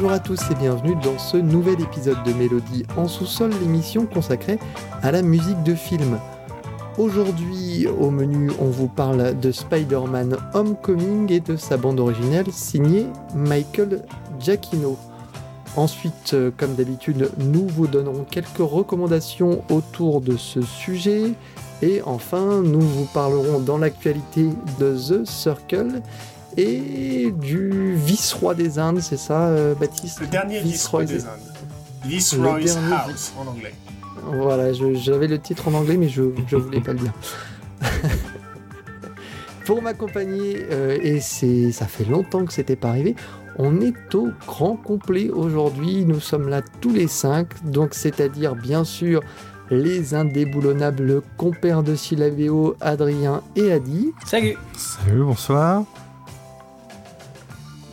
Bonjour à tous et bienvenue dans ce nouvel épisode de Mélodie en sous-sol, l'émission consacrée à la musique de film. Aujourd'hui, au menu, on vous parle de Spider-Man Homecoming et de sa bande originale signée Michael Giacchino. Ensuite, euh, comme d'habitude, nous vous donnerons quelques recommandations autour de ce sujet. Et enfin, nous vous parlerons dans l'actualité de The Circle et du vice-roi des Indes, c'est ça, euh, Baptiste? Le dernier vice-roi des Indes. Viceroy's House en anglais. Voilà, j'avais le titre en anglais, mais je ne voulais pas le dire. Pour m'accompagner, euh, et c'est ça fait longtemps que c'était pas arrivé, on est au grand complet aujourd'hui. Nous sommes là tous les cinq, donc c'est-à-dire bien sûr les indéboulonnables compères de Syllabéo, Adrien et Adi. Salut Salut, bonsoir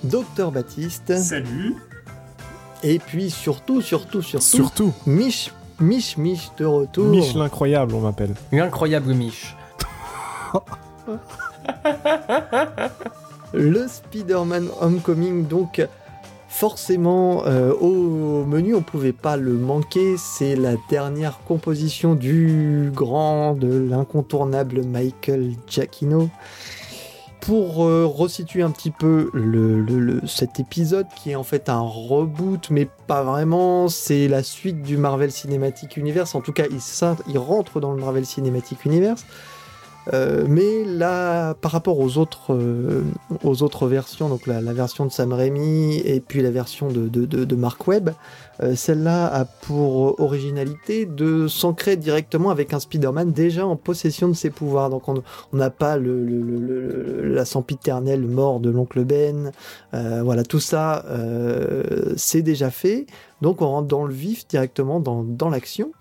Docteur Baptiste. Salut Et puis surtout, surtout, surtout... Surtout Mich, Mich, Mich de retour. Mich l'incroyable, on m'appelle. L'incroyable Mich. le Spider-Man Homecoming, donc forcément euh, au menu on pouvait pas le manquer, c'est la dernière composition du grand, de l'incontournable Michael Giacchino. Pour euh, resituer un petit peu cet épisode qui est en fait un reboot mais pas vraiment, c'est la suite du Marvel Cinematic Universe, en tout cas il rentre dans le Marvel Cinematic Universe. Euh, mais là, par rapport aux autres, euh, aux autres versions, donc la, version de Sam Raimi et puis la version de, de, de, Mark Webb, euh, celle-là a pour originalité de s'ancrer directement avec un Spider-Man déjà en possession de ses pouvoirs. Donc on n'a pas le, le, la sempiternelle mort de l'oncle Ben. voilà, tout ça, c'est déjà fait. Donc on rentre dans le vif directement dans, dans l'action.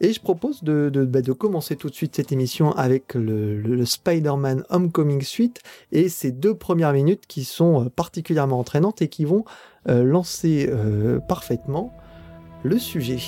Et je propose de, bah, de, commencer tout de suite cette émission avec le, Spider-Man Homecoming Suite et ces deux premières minutes qui sont euh, particulièrement entraînantes et qui vont euh, lancer euh, parfaitement le sujet.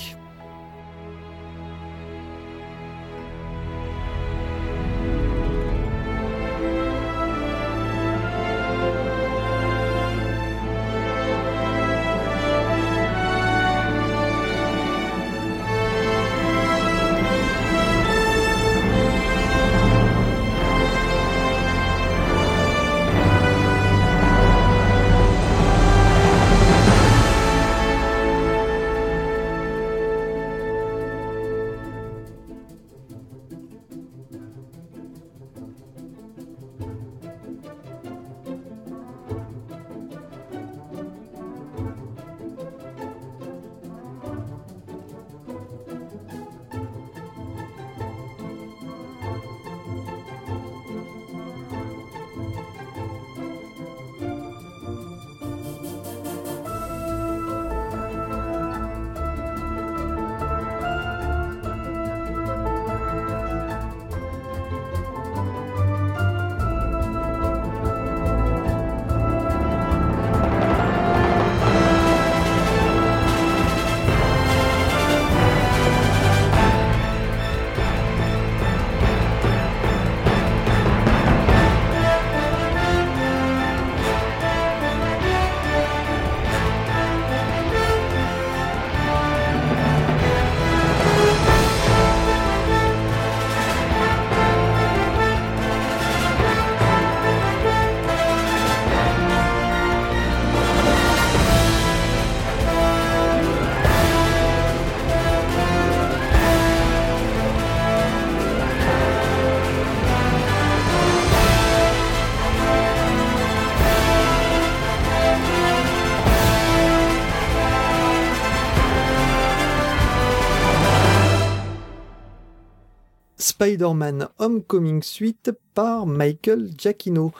Spider-Man Homecoming Suite par Michael Giacchino.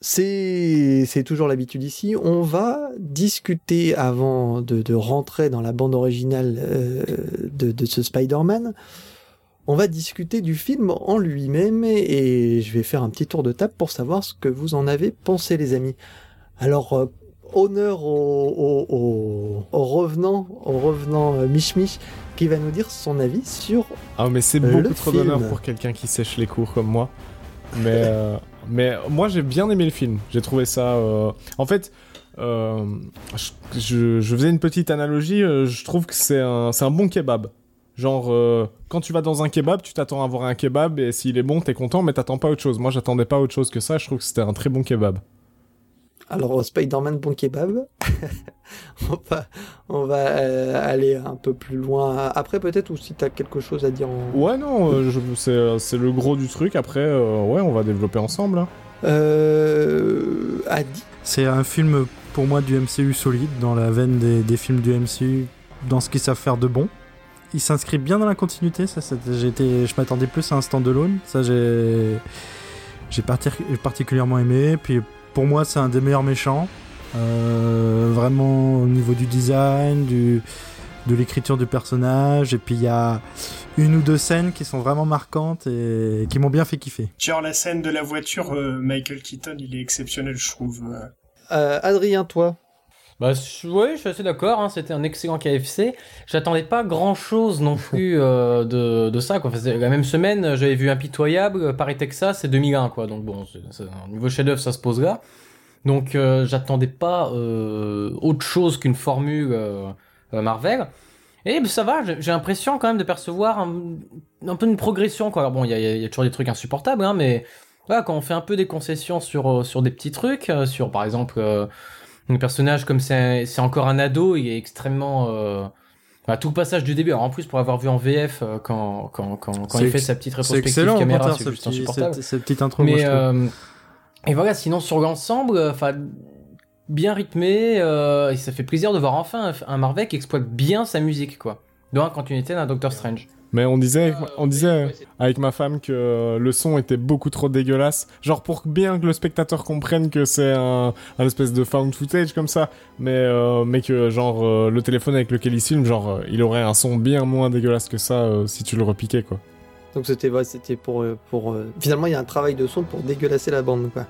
C'est toujours l'habitude ici. On va discuter avant de, rentrer dans la bande originale euh, de, ce Spider-Man. On va discuter du film en lui-même et je vais faire un petit tour de table pour savoir ce que vous en avez pensé, les amis. Alors, euh, honneur au, revenant, au revenant euh, Mich Mich qui va nous dire son avis sur. Ah, mais c'est beaucoup trop d'honneur pour quelqu'un qui sèche les cours comme moi. Mais, euh, mais moi, j'ai bien aimé le film. J'ai trouvé ça. Euh, en fait, je, faisais une petite analogie, je trouve que c'est un, un bon kebab. Genre, quand tu vas dans un kebab, tu t'attends à avoir un kebab et s'il est bon, t'es content, mais t'attends pas autre chose. Moi, j'attendais pas autre chose que ça. Je trouve que c'était un très bon kebab. Alors, Spider-Man bon kebab, on va, on va euh, aller un peu plus loin après peut-être ou si tu as quelque chose à dire en... Ouais, non, euh, c'est le gros du truc. Après, euh, ouais, on va développer ensemble. Hein. Euh, Adi C'est un film pour moi du MCU solide, dans la veine des, des films du MCU, dans ce qu'ils savent faire de bon. Il s'inscrit bien dans la continuité, ça, été, je m'attendais plus à un stand-alone, ça j'ai j'ai particulièrement aimé. Puis pour moi, c'est un des meilleurs méchants. Euh, vraiment au niveau du design, du, de l'écriture du personnage. Et puis il y a une ou deux scènes qui sont vraiment marquantes et qui m'ont bien fait kiffer. Genre la scène de la voiture, euh, Michael Keaton, il est exceptionnel, je trouve. Euh, Adrien, toi bah, oui, je suis assez d'accord. Hein, C'était un excellent KFC. J'attendais pas grand chose non plus euh, de, de ça. Quoi. la même semaine, j'avais vu Impitoyable, Paris Texas et 2001. Quoi. Donc bon, c'est, un niveau chef-d'œuvre, ça se pose là. Donc euh, j'attendais pas euh, autre chose qu'une formule euh, euh, Marvel. Et ça va, j'ai l'impression quand même de percevoir un, un peu une progression. Quoi. Alors bon, il y a, y a, toujours des trucs insupportables, hein, mais voilà, quand on fait un peu des concessions sur, sur des petits trucs, sur par exemple le personnage, comme c'est encore un ado, il est extrêmement... Euh... tout le passage du début, alors en plus pour avoir vu en VF euh, quand, quand, quand, quand il fait sa petite rétrospective caméra, c'est juste insupportable. Cette, petite intro, Mais, euh, et voilà, sinon sur l'ensemble, enfin bien rythmé, euh, ça fait plaisir de voir enfin un Marvel qui exploite bien sa musique, quoi. Dans la continuité d'un Doctor Strange. Mais on disait, on disait avec ma femme que le son était beaucoup trop dégueulasse. Genre pour bien que le spectateur comprenne que c'est un, un, espèce de found footage comme ça, mais euh, mais que genre euh, le téléphone avec lequel il filme, genre euh, il aurait un son bien moins dégueulasse que ça si tu le repiquais quoi. Donc c'était c'était pour pour finalement il y a un travail de son pour dégueulasser la bande quoi.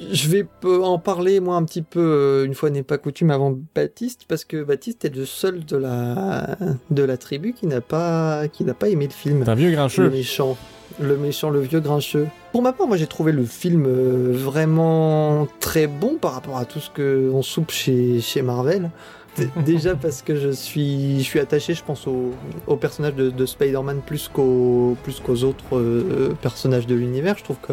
Je vais en parler moi un petit peu euh, une fois n'est pas coutume avant Baptiste parce que Baptiste est le seul de la de la tribu qui n'a pas qui n'a pas aimé le film. un vieux grincheux. Le méchant, le méchant, le vieux grincheux. Pour ma part, moi j'ai trouvé le film euh, vraiment très bon par rapport à tout ce que on soupe chez chez Marvel. Déjà parce que je suis, je suis attaché, je pense, au, au personnage de, de Spider-Man plus qu'aux plus qu'aux autres euh, personnages de l'univers. Je trouve que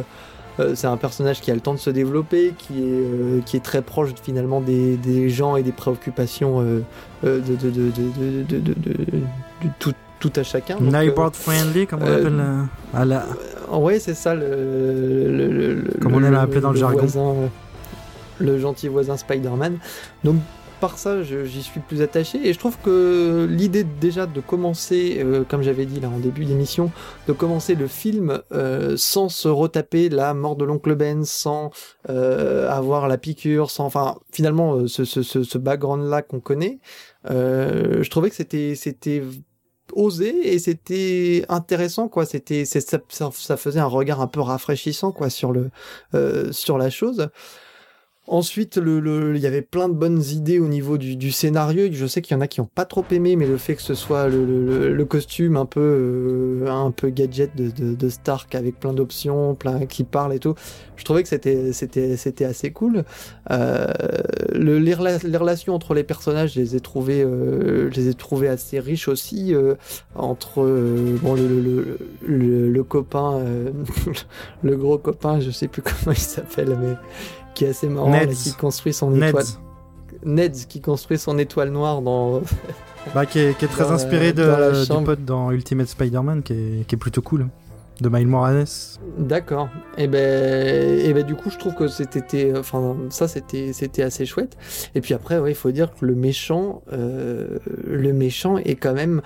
euh, c'est un personnage qui a le temps de se développer, qui est, euh, qui est très proche finalement des, des, gens et des préoccupations euh, de, de, de, de, tout, tout, à chacun. Neighborhood friendly, comme on l'appelle à la... Ouais, c'est ça, le, le, comme on dans le, jargon. Voisin, le gentil voisin Spider-Man. Donc par ça, j'y suis plus attaché. Et je trouve que l'idée déjà de commencer, euh, comme j'avais dit là en début d'émission, de commencer le film euh, sans se retaper la mort de l'oncle Ben, sans euh, avoir la piqûre, sans, enfin, finalement, ce, ce, ce background-là qu'on connaît, je trouvais que c'était, c'était osé et c'était intéressant quoi c'était ça, ça, faisait un regard un peu rafraîchissant quoi sur le sur la chose Ensuite, le, il y avait plein de bonnes idées au niveau du, scénario. Je sais qu'il y en a qui ont pas trop aimé, mais le fait que ce soit le, costume un peu, euh, un peu gadget de, Stark avec plein d'options, plein qui parle et tout, je trouvais que c'était, assez cool. Euh, les, relations entre les personnages, je les ai trouvées, euh, je les ai trouvées assez riches aussi. entre bon le, le, copain, le gros copain, je sais plus comment il s'appelle, mais qui est assez marrant, qui construit son étoile. Ned qui construit son étoile noire dans. bah, qui est, très inspiré de, du pote dans Ultimate Spider-Man, qui est, qui est plutôt cool de Miles Morales. D'accord. Et eh ben, et ben du coup, je trouve que c'était, enfin, ça c'était, c'était assez chouette. Et puis après, ouais, il faut dire que le méchant, euh, le méchant est quand même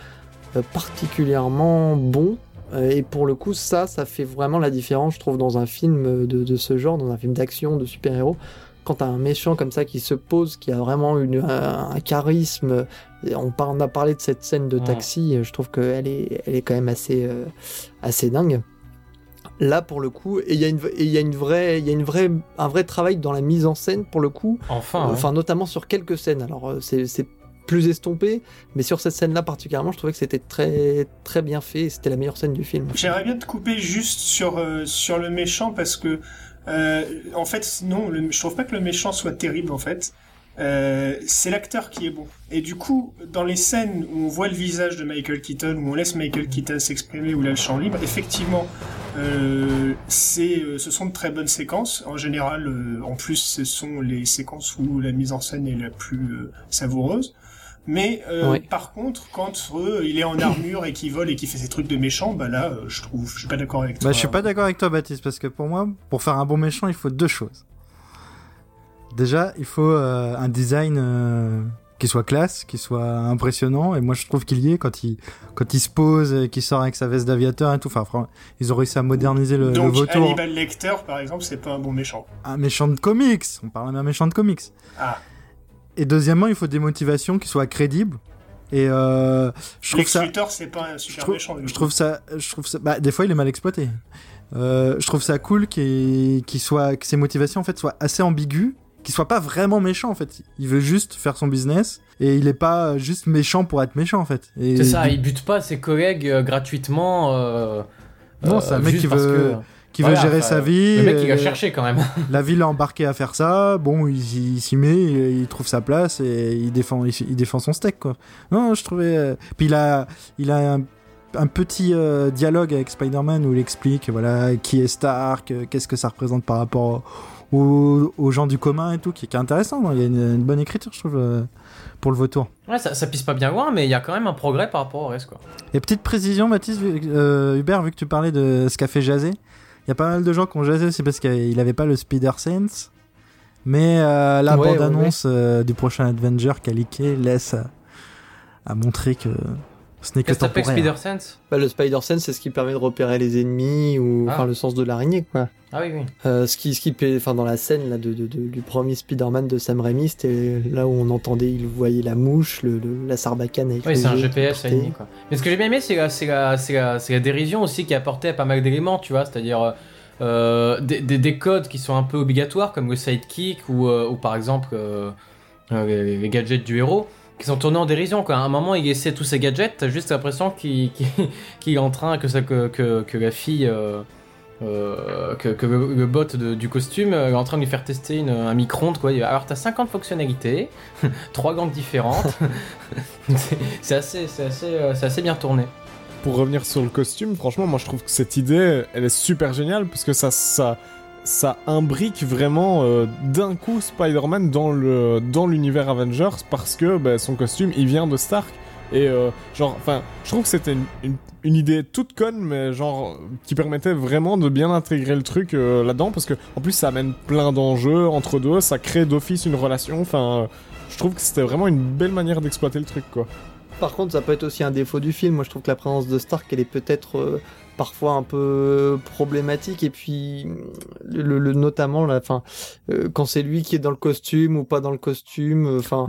euh, particulièrement bon et pour le coup, ça, ça fait vraiment la différence, je trouve, dans un film de, ce genre, dans un film d'action, de super-héros. Quand t'as un méchant comme ça qui se pose, qui a vraiment une, un, charisme, on, on, a parlé de cette scène de taxi, je trouve qu'elle est, elle est quand même assez, euh, assez dingue. Là, pour le coup, et il y a une, il y a une vraie, il y a une vraie, un vrai travail dans la mise en scène pour le coup. Enfin. Enfin, notamment sur quelques scènes. Alors, euh, c'est plus estompé, mais sur cette scène-là particulièrement, je trouvais que c'était très très bien fait. C'était la meilleure scène du film. J'aimerais bien te couper juste sur euh, sur le méchant parce que euh, en fait non, le, je trouve pas que le méchant soit terrible en fait. euh, c'est l'acteur qui est bon. Et du coup, dans les scènes où on voit le visage de Michael Keaton, où on laisse Michael Keaton s'exprimer, où il a le champ libre, effectivement, euh, c'est, euh, ce sont de très bonnes séquences. En général, euh, en plus, ce sont les séquences où la mise en scène est la plus savoureuse. Mais par contre, quand il est en armure et qu'il vole et qu'il fait ses trucs de méchant, bah là, je trouve, je suis pas d'accord avec toi. Bah, je suis pas d'accord avec toi, Baptiste, parce que pour moi, pour faire un bon méchant, il faut deux choses. Déjà, il faut euh, un design euh, qui soit classe, qui soit impressionnant. Et moi, je trouve qu'il y est quand il, quand il se pose et qu'il sort avec sa veste d'aviateur et tout. Enfin, ils ont réussi à moderniser le, Donc, le vautour. Hannibal Lecter, par exemple, c'est pas un bon méchant. Un méchant de comics. On parle d'un méchant de comics. Ah. Et deuxièmement, il faut des motivations qui soient crédibles. Et euh, je trouve ça. c'est pas un super je trouve, méchant. Je trouve ça, je trouve ça. Bah, des fois, il est mal exploité. Euh, je trouve ça cool qu'il soit, que ses motivations en fait soient assez ambiguës qu'il soit pas vraiment méchant en fait. Il veut juste faire son business et il est pas juste méchant pour être méchant en fait. C'est ça, il bute pas ses collègues euh, gratuitement. Euh, non, c'est un mec qui veut. Qui veut gérer sa vie. Le mec, il a cherché quand même. la ville l'a embarqué à faire ça. Bon, il, s'y met, il, trouve sa place et il défend, il, défend son steak, quoi. Non, je trouvais. Euh, puis il a, il a un, petit dialogue avec Spider-Man où il explique, voilà, qui est Stark, qu'est-ce que ça représente par rapport aux, gens du commun et tout, qui, est intéressant. Il y a une, bonne écriture, je trouve, euh, pour le vautour. Ouais, ça, ça, pisse pas bien loin, mais il y a quand même un progrès par rapport au reste, quoi. Et petite précision, Mathis, euh, Hubert, vu que tu parlais de ce qu'a fait jaser, il y a pas mal de gens qui ont jasé aussi parce qu'il avait pas le Spider Sense. Mais euh, la bande-annonce du prochain Avenger qu'a leaké laisse à montrer que ce n'est que temporaire. Spider Sense bah, Le Spider Sense, c'est ce qui permet de repérer les ennemis ou ah. enfin le sens de l'araignée, quoi. Ah oui, oui. Euh, ce qui, ce qui, enfin dans la scène là de, de, du premier Spider-Man de Sam Raimi, c'était là où on entendait, il voyait la mouche, le, la sarbacane avec. Oui, c'est un GPS quoi. Mais ce que j'ai bien aimé, c'est la, c'est la, c'est la, la, dérision aussi qui apportait pas mal d'éléments, tu vois, c'est-à-dire. Euh, des, des, des, codes qui sont un peu obligatoires comme le sidekick ou, euh, ou par exemple euh, les, les, gadgets du héros qui sont tournés en dérision. Quoi. À un moment, il essaie tous ses gadgets, t'as juste l'impression qu'il est en train, que, que, que, la fille, euh, euh, que, le, bot du costume est en train de lui faire tester un micro-ondes. Quoi. Alors, t'as 50 fonctionnalités, trois gangs différentes. c'est assez, assez, euh, assez bien tourné. Pour revenir sur le costume, franchement, moi je trouve que cette idée, elle est super géniale parce que ça, ça, ça imbrique vraiment euh, d'un coup Spider-Man dans le dans l'univers Avengers parce que bah, son costume il vient de Stark et euh, genre enfin je trouve que c'était une, une, idée toute conne mais genre qui permettait vraiment de bien intégrer le truc euh, là-dedans parce que en plus ça amène plein d'enjeux entre deux ça crée d'office une relation enfin je trouve que c'était vraiment une belle manière d'exploiter le truc quoi par contre, ça peut être aussi un défaut du film. Moi, je trouve que la présence de Stark, elle est peut-être parfois un peu problématique. Et puis le, notamment la fin euh, quand c'est lui qui est dans le costume ou pas dans le costume enfin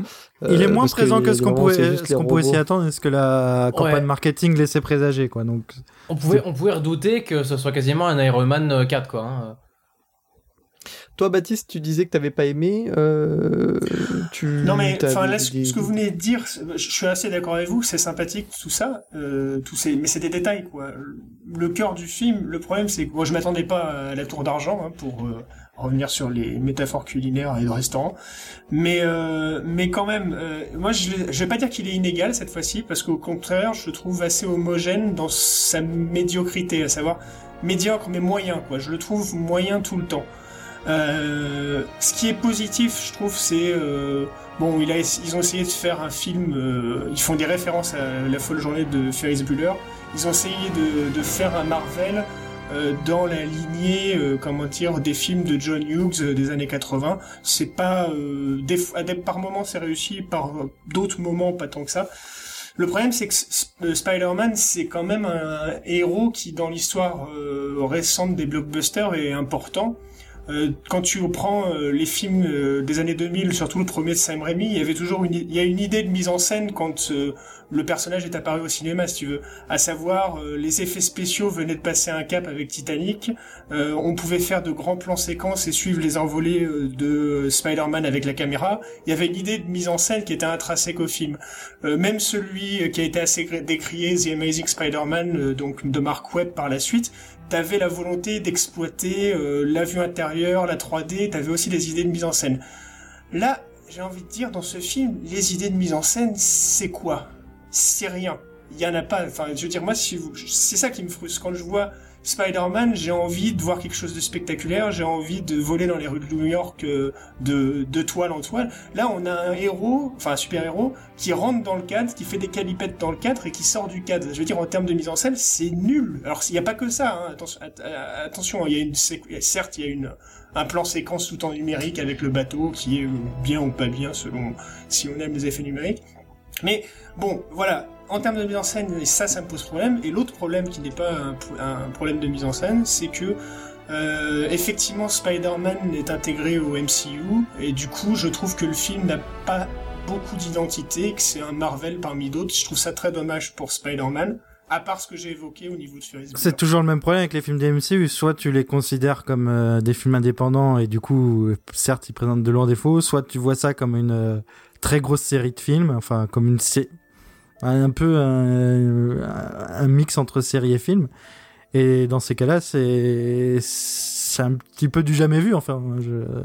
il est euh, moins présent que, ce qu'on pouvait ce qu'on pouvait s'y attendre et ce que la campagne marketing laissait présager quoi. Donc on pouvait on pouvait redouter que ce soit quasiment un Iron Man 4 quoi hein. Toi, Baptiste, tu disais que tu n'avais pas aimé. Euh, tu, non, mais enfin, là, ce que vous venez de dire, je suis assez d'accord avec vous. C'est sympathique tout ça, euh, tous ces, mais c'est des détails quoi. Le cœur du film, le problème, c'est que moi, je m'attendais pas à la tour d'argent hein, pour euh, revenir sur les métaphores culinaires et de restaurants. Mais euh, mais quand même, euh, moi, je je vais pas dire qu'il est inégal cette fois-ci, parce qu'au contraire, je le trouve assez homogène dans sa médiocrité, à savoir médiocre mais moyen quoi. Je le trouve moyen tout le temps. Euh, ce qui est positif, je trouve, c'est euh, bon, ils ont essayé de faire un film. Euh, ils font des références à la folle journée de Ferris Bueller. Ils ont essayé de, faire un Marvel euh, dans la lignée, comment dire, des films de John Hughes des années 80. C'est pas des, par moments c'est réussi, par d'autres moments pas tant que ça. Le problème, c'est que Spider-Man, c'est quand même un héros qui, dans l'histoire récente des blockbusters, est important. Euh, quand tu prends euh, les films euh, des années 2000, surtout le premier de Sam Raimi, il y avait toujours une, il y a une idée de mise en scène quand le personnage est apparu au cinéma, si tu veux. À savoir, les effets spéciaux venaient de passer un cap avec Titanic. on pouvait faire de grands plans séquences et suivre les envolées de Spider-Man avec la caméra. Il y avait une idée de mise en scène qui était intrinsèque au film. même celui qui a été assez décrié, The Amazing Spider-Man, donc de Mark Webb par la suite, t'avais la volonté d'exploiter euh, la vue intérieure, la 3D, t'avais aussi des idées de mise en scène. Là, j'ai envie de dire, dans ce film, les idées de mise en scène, c'est quoi? C'est rien. Il y en a pas. Enfin, je veux dire, moi, si c'est ça qui me frustre quand je vois Spider-Man, j'ai envie de voir quelque chose de spectaculaire, j'ai envie de voler dans les rues de New York euh, de, de toile en toile. Là, on a un héros, enfin un super-héros, qui rentre dans le cadre, qui fait des calipettes dans le cadre et qui sort du cadre. Je veux dire, en termes de mise en scène, c'est nul. Alors, il n'y a pas que ça, hein. attention, attention, il y a une, certes, il y a une, un plan séquence tout en numérique avec le bateau qui est bien ou pas bien selon si on aime les effets numériques. Mais bon, voilà, en termes de mise en scène, ça, ça me pose problème. Et l'autre problème qui n'est pas un, problème de mise en scène, c'est que euh, effectivement Spider-Man est intégré au MCU et du coup je trouve que le film n'a pas beaucoup d'identité, que c'est un Marvel parmi d'autres. Je trouve ça très dommage pour Spider-Man. À part ce que j'ai évoqué au niveau de Ferris C'est toujours le même problème avec les films des MCU. Soit tu les considères comme euh, des films indépendants et du coup, certes, ils présentent de loin défauts. Soit tu vois ça comme une euh, très grosse série de films, enfin comme une un peu un, mix entre série et film. Et dans ces cas-là, c'est c'est un petit peu du jamais vu. Enfin,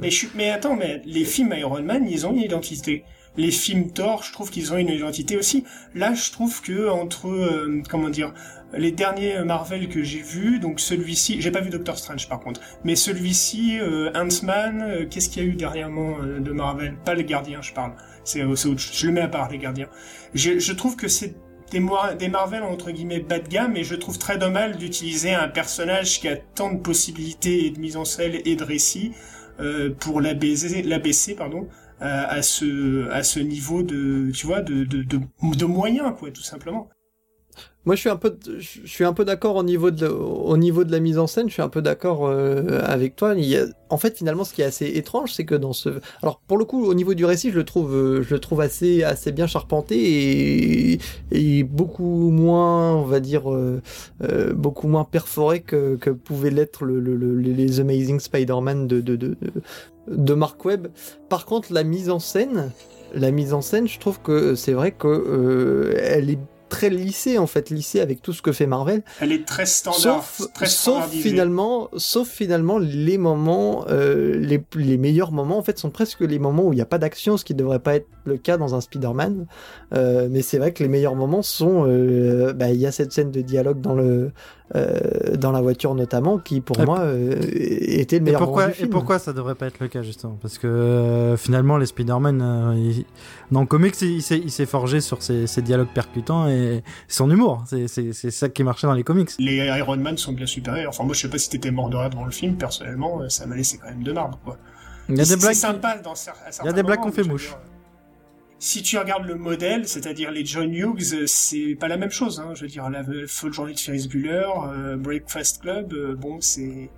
mais, je... mais attends, mais les films Iron Man, ils ont une identité. Les films Thor, je trouve qu'ils ont une identité aussi. Là, je trouve que entre euh, comment dire les derniers Marvel que j'ai vus, donc celui-ci, j'ai pas vu Doctor Strange par contre, mais celui-ci, euh, Ant-Man, euh, qu'est-ce qu'il y a eu dernièrement de Marvel? Pas les Gardiens, je parle. C'est, je le mets à part les Gardiens. Je, je trouve que c'est des, des Marvel entre guillemets bas de gamme et je trouve très dommage d'utiliser un personnage qui a tant de possibilités et de mise en scène et de récit euh, pour l'abaisser, pardon, euh, à ce à ce niveau de tu vois de, de, de moyens quoi tout simplement. Moi, je suis un peu, je suis un peu d'accord au niveau de, au niveau de la mise en scène. Je suis un peu d'accord euh, avec toi. En fait, finalement, ce qui est assez étrange, c'est que dans ce, alors pour le coup, au niveau du récit, je le trouve, euh, je le trouve assez, assez bien charpenté et, beaucoup moins, on va dire, euh, beaucoup moins perforé que, que pouvait l'être le, le, les Amazing Spider-Man de, de, de, de Mark Webb. Par contre, la mise en scène, la mise en scène, je trouve que c'est vrai que elle est très lissée en fait, lissée avec tout ce que fait Marvel. Elle est très standard, sauf, sauf finalement, sauf finalement les moments, euh, les, les meilleurs moments en fait sont presque les moments où il n'y a pas d'action, ce qui ne devrait pas être le cas dans un Spider-Man. Euh, mais c'est vrai que les meilleurs moments sont, euh, bah, il y a cette scène de dialogue dans le euh, dans la voiture notamment, qui pour moi euh, était le meilleur et pourquoi, du film. Et pourquoi ça devrait pas être le cas justement? Parce que euh, finalement les Spider-Man, dans le comics, il s'est forgé sur ses, ses, dialogues percutants et son humour. C'est ça qui marchait dans les comics. Les Iron Man sont bien supérieurs. Enfin moi je sais pas si t'étais mort de rire devant le film, personnellement ça m'a laissé quand même de marbre quoi. Il y a des blagues. sympa dans Il y a des blagues qu'on fait mouche si tu regardes le modèle, c'est-à-dire les John Hughes, c'est pas la même chose. Hein. Je veux dire, la folle journée de Ferris Bueller, euh, Breakfast Club, euh, bon, c'est...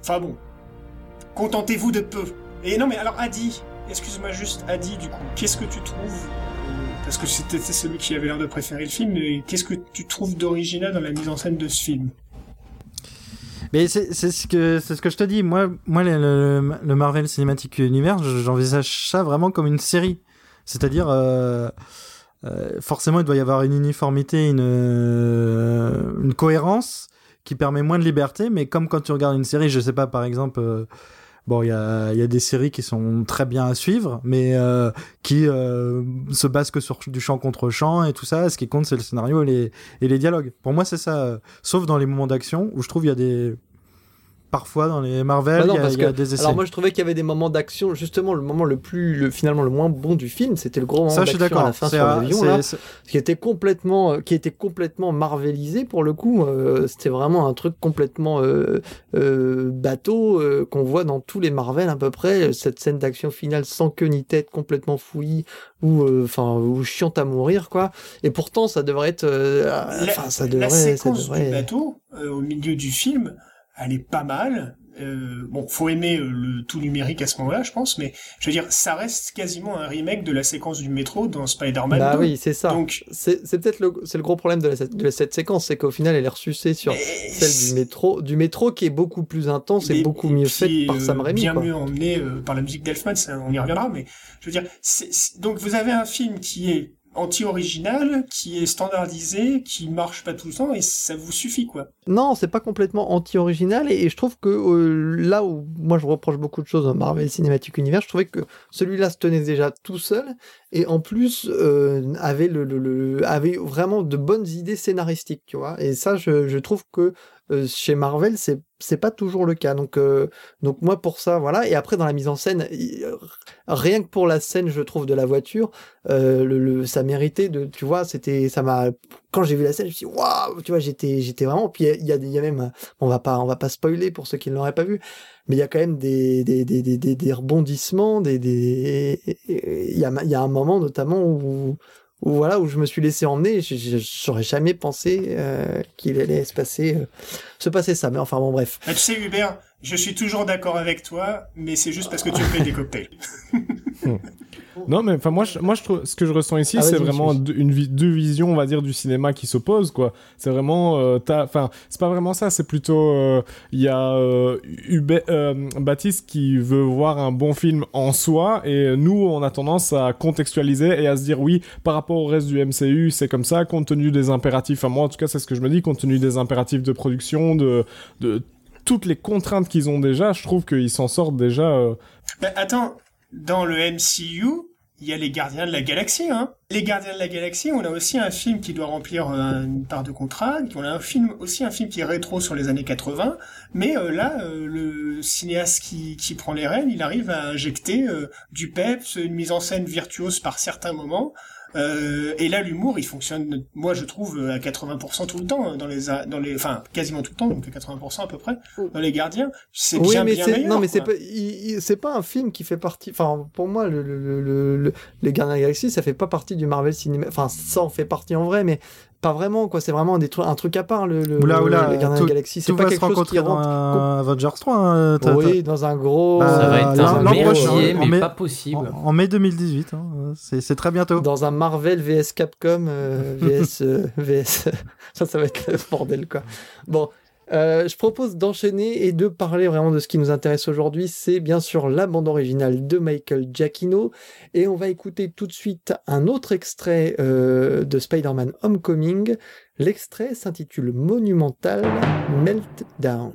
Enfin bon, contentez-vous de peu. Et non mais alors Adi, excuse-moi juste Adi du coup, qu'est-ce que tu trouves euh, Parce que c'était celui qui avait l'air de préférer le film, mais qu'est-ce que tu trouves d'original dans la mise en scène de ce film? Mais c'est ce que je te dis. Moi, moi, le, le Marvel Cinematic Universe, j'envisage ça vraiment comme une série. C'est-à-dire, euh, euh, forcément, il doit y avoir une uniformité, une, euh, une cohérence qui permet moins de liberté, mais comme quand tu regardes une série, je sais pas, par exemple, bon, il y a, y a, des séries qui sont très bien à suivre, mais qui se basent que sur du champ contre champ et tout ça. Ce qui compte, c'est le scénario et les, et les dialogues. Pour moi, c'est ça. sauf dans les moments d'action où je trouve il y a des parfois dans les Marvel, bah il y, a, des essais. Alors moi je trouvais qu'il y avait des moments d'action, justement le moment le plus, le, finalement le moins bon du film, c'était le gros moment d'action à la fin sur l'avion là, qui était complètement, euh, qui était complètement marvelisé pour le coup. Euh, c'était vraiment un truc complètement euh, euh bateau euh, qu'on voit dans tous les Marvel à peu près. Cette scène d'action finale sans queue ni tête, complètement fouillie ou enfin ou chiante à mourir quoi. Et pourtant ça devrait être, enfin ça devrait, la séquence ça devrait... du bateau au milieu du film elle est pas mal. Euh, bon, faut aimer euh, le tout numérique à ce moment-là, je pense, mais je veux dire, ça reste quasiment un remake de la séquence du métro dans Spider-Man. Bah oui, c'est ça. Donc, c'est peut-être le, c'est le gros problème de, la, de cette séquence, c'est qu'au final, elle est ressucée sur celle du métro, du métro qui est beaucoup plus intense et, beaucoup mieux faite par Sam Raimi. Bien mieux emmené euh, par la musique d'Elfman, on y reviendra, mais je veux dire, donc vous avez un film qui est anti-original, qui est standardisé, qui marche pas tout le temps et ça vous suffit quoi. Non, c'est pas complètement anti-original et, je trouve que euh, là où moi je reproche beaucoup de choses à Marvel Cinematic Universe, je trouvais que celui-là se tenait déjà tout seul et en plus euh, avait le, avait vraiment de bonnes idées scénaristiques, tu vois. Et ça, je, je trouve que euh, chez Marvel, c'est c'est pas toujours le cas. Donc euh, donc moi pour ça, voilà. Et après dans la mise en scène, rien que pour la scène, je trouve de la voiture, euh, le, ça méritait de, tu vois, c'était ça m'a quand j'ai vu la scène, je me suis waouh, tu vois, j'étais j'étais vraiment. Puis il y a, y a même, on va pas on va pas spoiler pour ceux qui ne l'auraient pas vu, mais il y a quand même des des des des, des, rebondissements, des des il y a il y a un moment notamment où où voilà où je me suis laissé emmener je j'aurais jamais pensé euh, qu'il allait se passer euh, se passer ça. Mais enfin bon bref. Bah, tu sais Hubert je suis toujours d'accord avec toi mais c'est juste parce que tu fais des cocktails non mais enfin moi je, moi je trouve ce que je ressens ici ah, c'est vraiment une deux visions on va dire du cinéma qui s'opposent quoi. C'est vraiment euh, enfin c'est pas vraiment ça c'est plutôt euh, il y a euh, euh, Baptiste qui veut voir un bon film en soi et nous on a tendance à contextualiser et à se dire oui par rapport au reste du MCU c'est comme ça compte tenu des impératifs. Enfin moi en tout cas c'est ce que je me dis compte tenu des impératifs de production de de toutes les contraintes qu'ils ont déjà, je trouve qu'ils s'en sortent déjà. Mais attends, dans le MCU, il y a les Gardiens de la Galaxie. Hein. Les Gardiens de la Galaxie, on a aussi un film qui doit remplir euh, une part de contrat. On a un aussi un film qui est rétro sur les années 80. Mais euh, là, euh, le cinéaste qui prend les rênes, il arrive à injecter du peps, une mise en scène virtuose par certains moments. Euh, et là, l'humour, il fonctionne, moi, je trouve, à 80% tout le temps, hein, dans les, dans les, enfin, quasiment tout le temps, donc à 80% à peu près, dans les gardiens. C'est oui, bien, mais bien Non, mais c'est pas, c'est pas un film qui fait partie, enfin, pour moi, le, le, le, les Gardiens de la Galaxie, ça fait pas partie du Marvel Cinema, enfin, ça en fait partie en vrai, mais pas vraiment quoi. C'est vraiment des trucs un truc à part le le, oula, oula, le Gardien de la Galaxie c'est pas quelque chose qui rentre dans Avengers 3 hein, oui dans un gros bah, ça va être un merdier mais pas possible. en, mai 2018 hein, c'est très bientôt. Dans un Marvel vs Capcom euh, vs euh, vs ça ça va être le bordel quoi. Bon euh, je propose d'enchaîner et de parler vraiment de ce qui nous intéresse aujourd'hui. C'est bien sûr la bande originale de Michael Giacchino. Et on va écouter tout de suite un autre extrait euh, de Spider-Man Homecoming. L'extrait s'intitule Monumental Meltdown.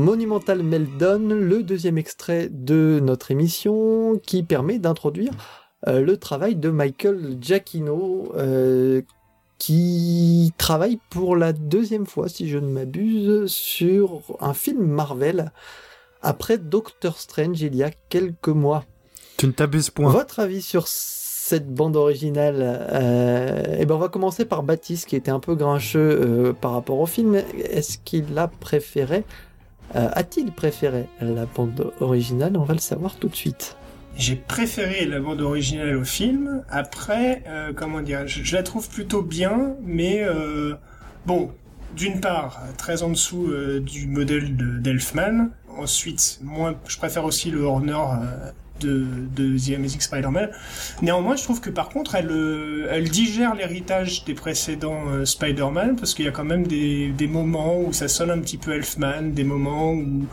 Monumental Meltdown, le deuxième extrait de notre émission qui permet d'introduire euh, le travail de Michael Giacchino euh, qui travaille pour la deuxième fois, si je ne m'abuse, sur un film Marvel après Doctor Strange il y a quelques mois. Tu ne t'abuses point. Votre avis sur cette bande originale euh, Eh ben, on va commencer par Baptiste, qui était un peu grincheux par rapport au film. Est-ce qu'il a préféré euh, a-t-il préféré la bande originale On va le savoir tout de suite. J'ai préféré la bande originale au film. Après, euh, comment dire, je, la trouve plutôt bien, mais euh, bon, d'une part, très en dessous du modèle d'Elfman. Ensuite, moi, je préfère aussi le Horner de, de The Amazing Spider-Man. Néanmoins, je trouve que par contre, elle, euh, elle digère l'héritage des précédents euh, Spider-Man, parce qu'il y a quand même des, des moments où ça sonne un petit peu Elfman, des moments où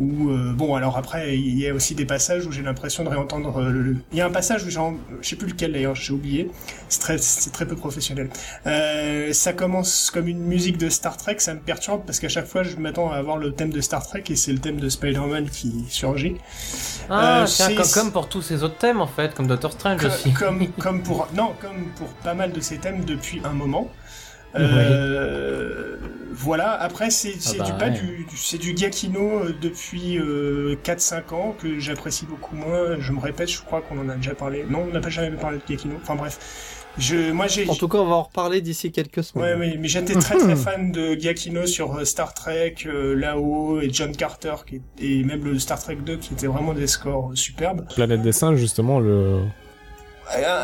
ou euh, bon alors après il y a aussi des passages où j'ai l'impression de réentendre euh, le, il y a un passage où genre je sais plus lequel d'ailleurs j'ai oublié. C'est très c'est très peu professionnel. Euh, ça commence comme une musique de Star Trek ça me perturbe parce qu'à chaque fois je m'attends à avoir le thème de Star Trek et c'est le thème de Spider-Man qui surgit. Ah tiens, comme, pour tous ces autres thèmes en fait comme Doctor Strange aussi comme comme pour non comme pour pas mal de ces thèmes depuis un moment euh, voilà, après c'est ah bah du pas du, c'est du Giacchino euh, depuis 4-5 euh, ans que j'apprécie beaucoup moins. Je me répète, je crois qu'on en a déjà parlé. Non, on n'a pas jamais parlé de Giacchino. Enfin bref. Je, moi j'ai. En tout cas, on va en reparler d'ici quelques semaines. Ouais, mais j'étais très très fan de Giacchino sur Star Trek, là-haut et John Carter qui et même le Star Trek 2 qui étaient vraiment des scores superbes. Planète des singes justement le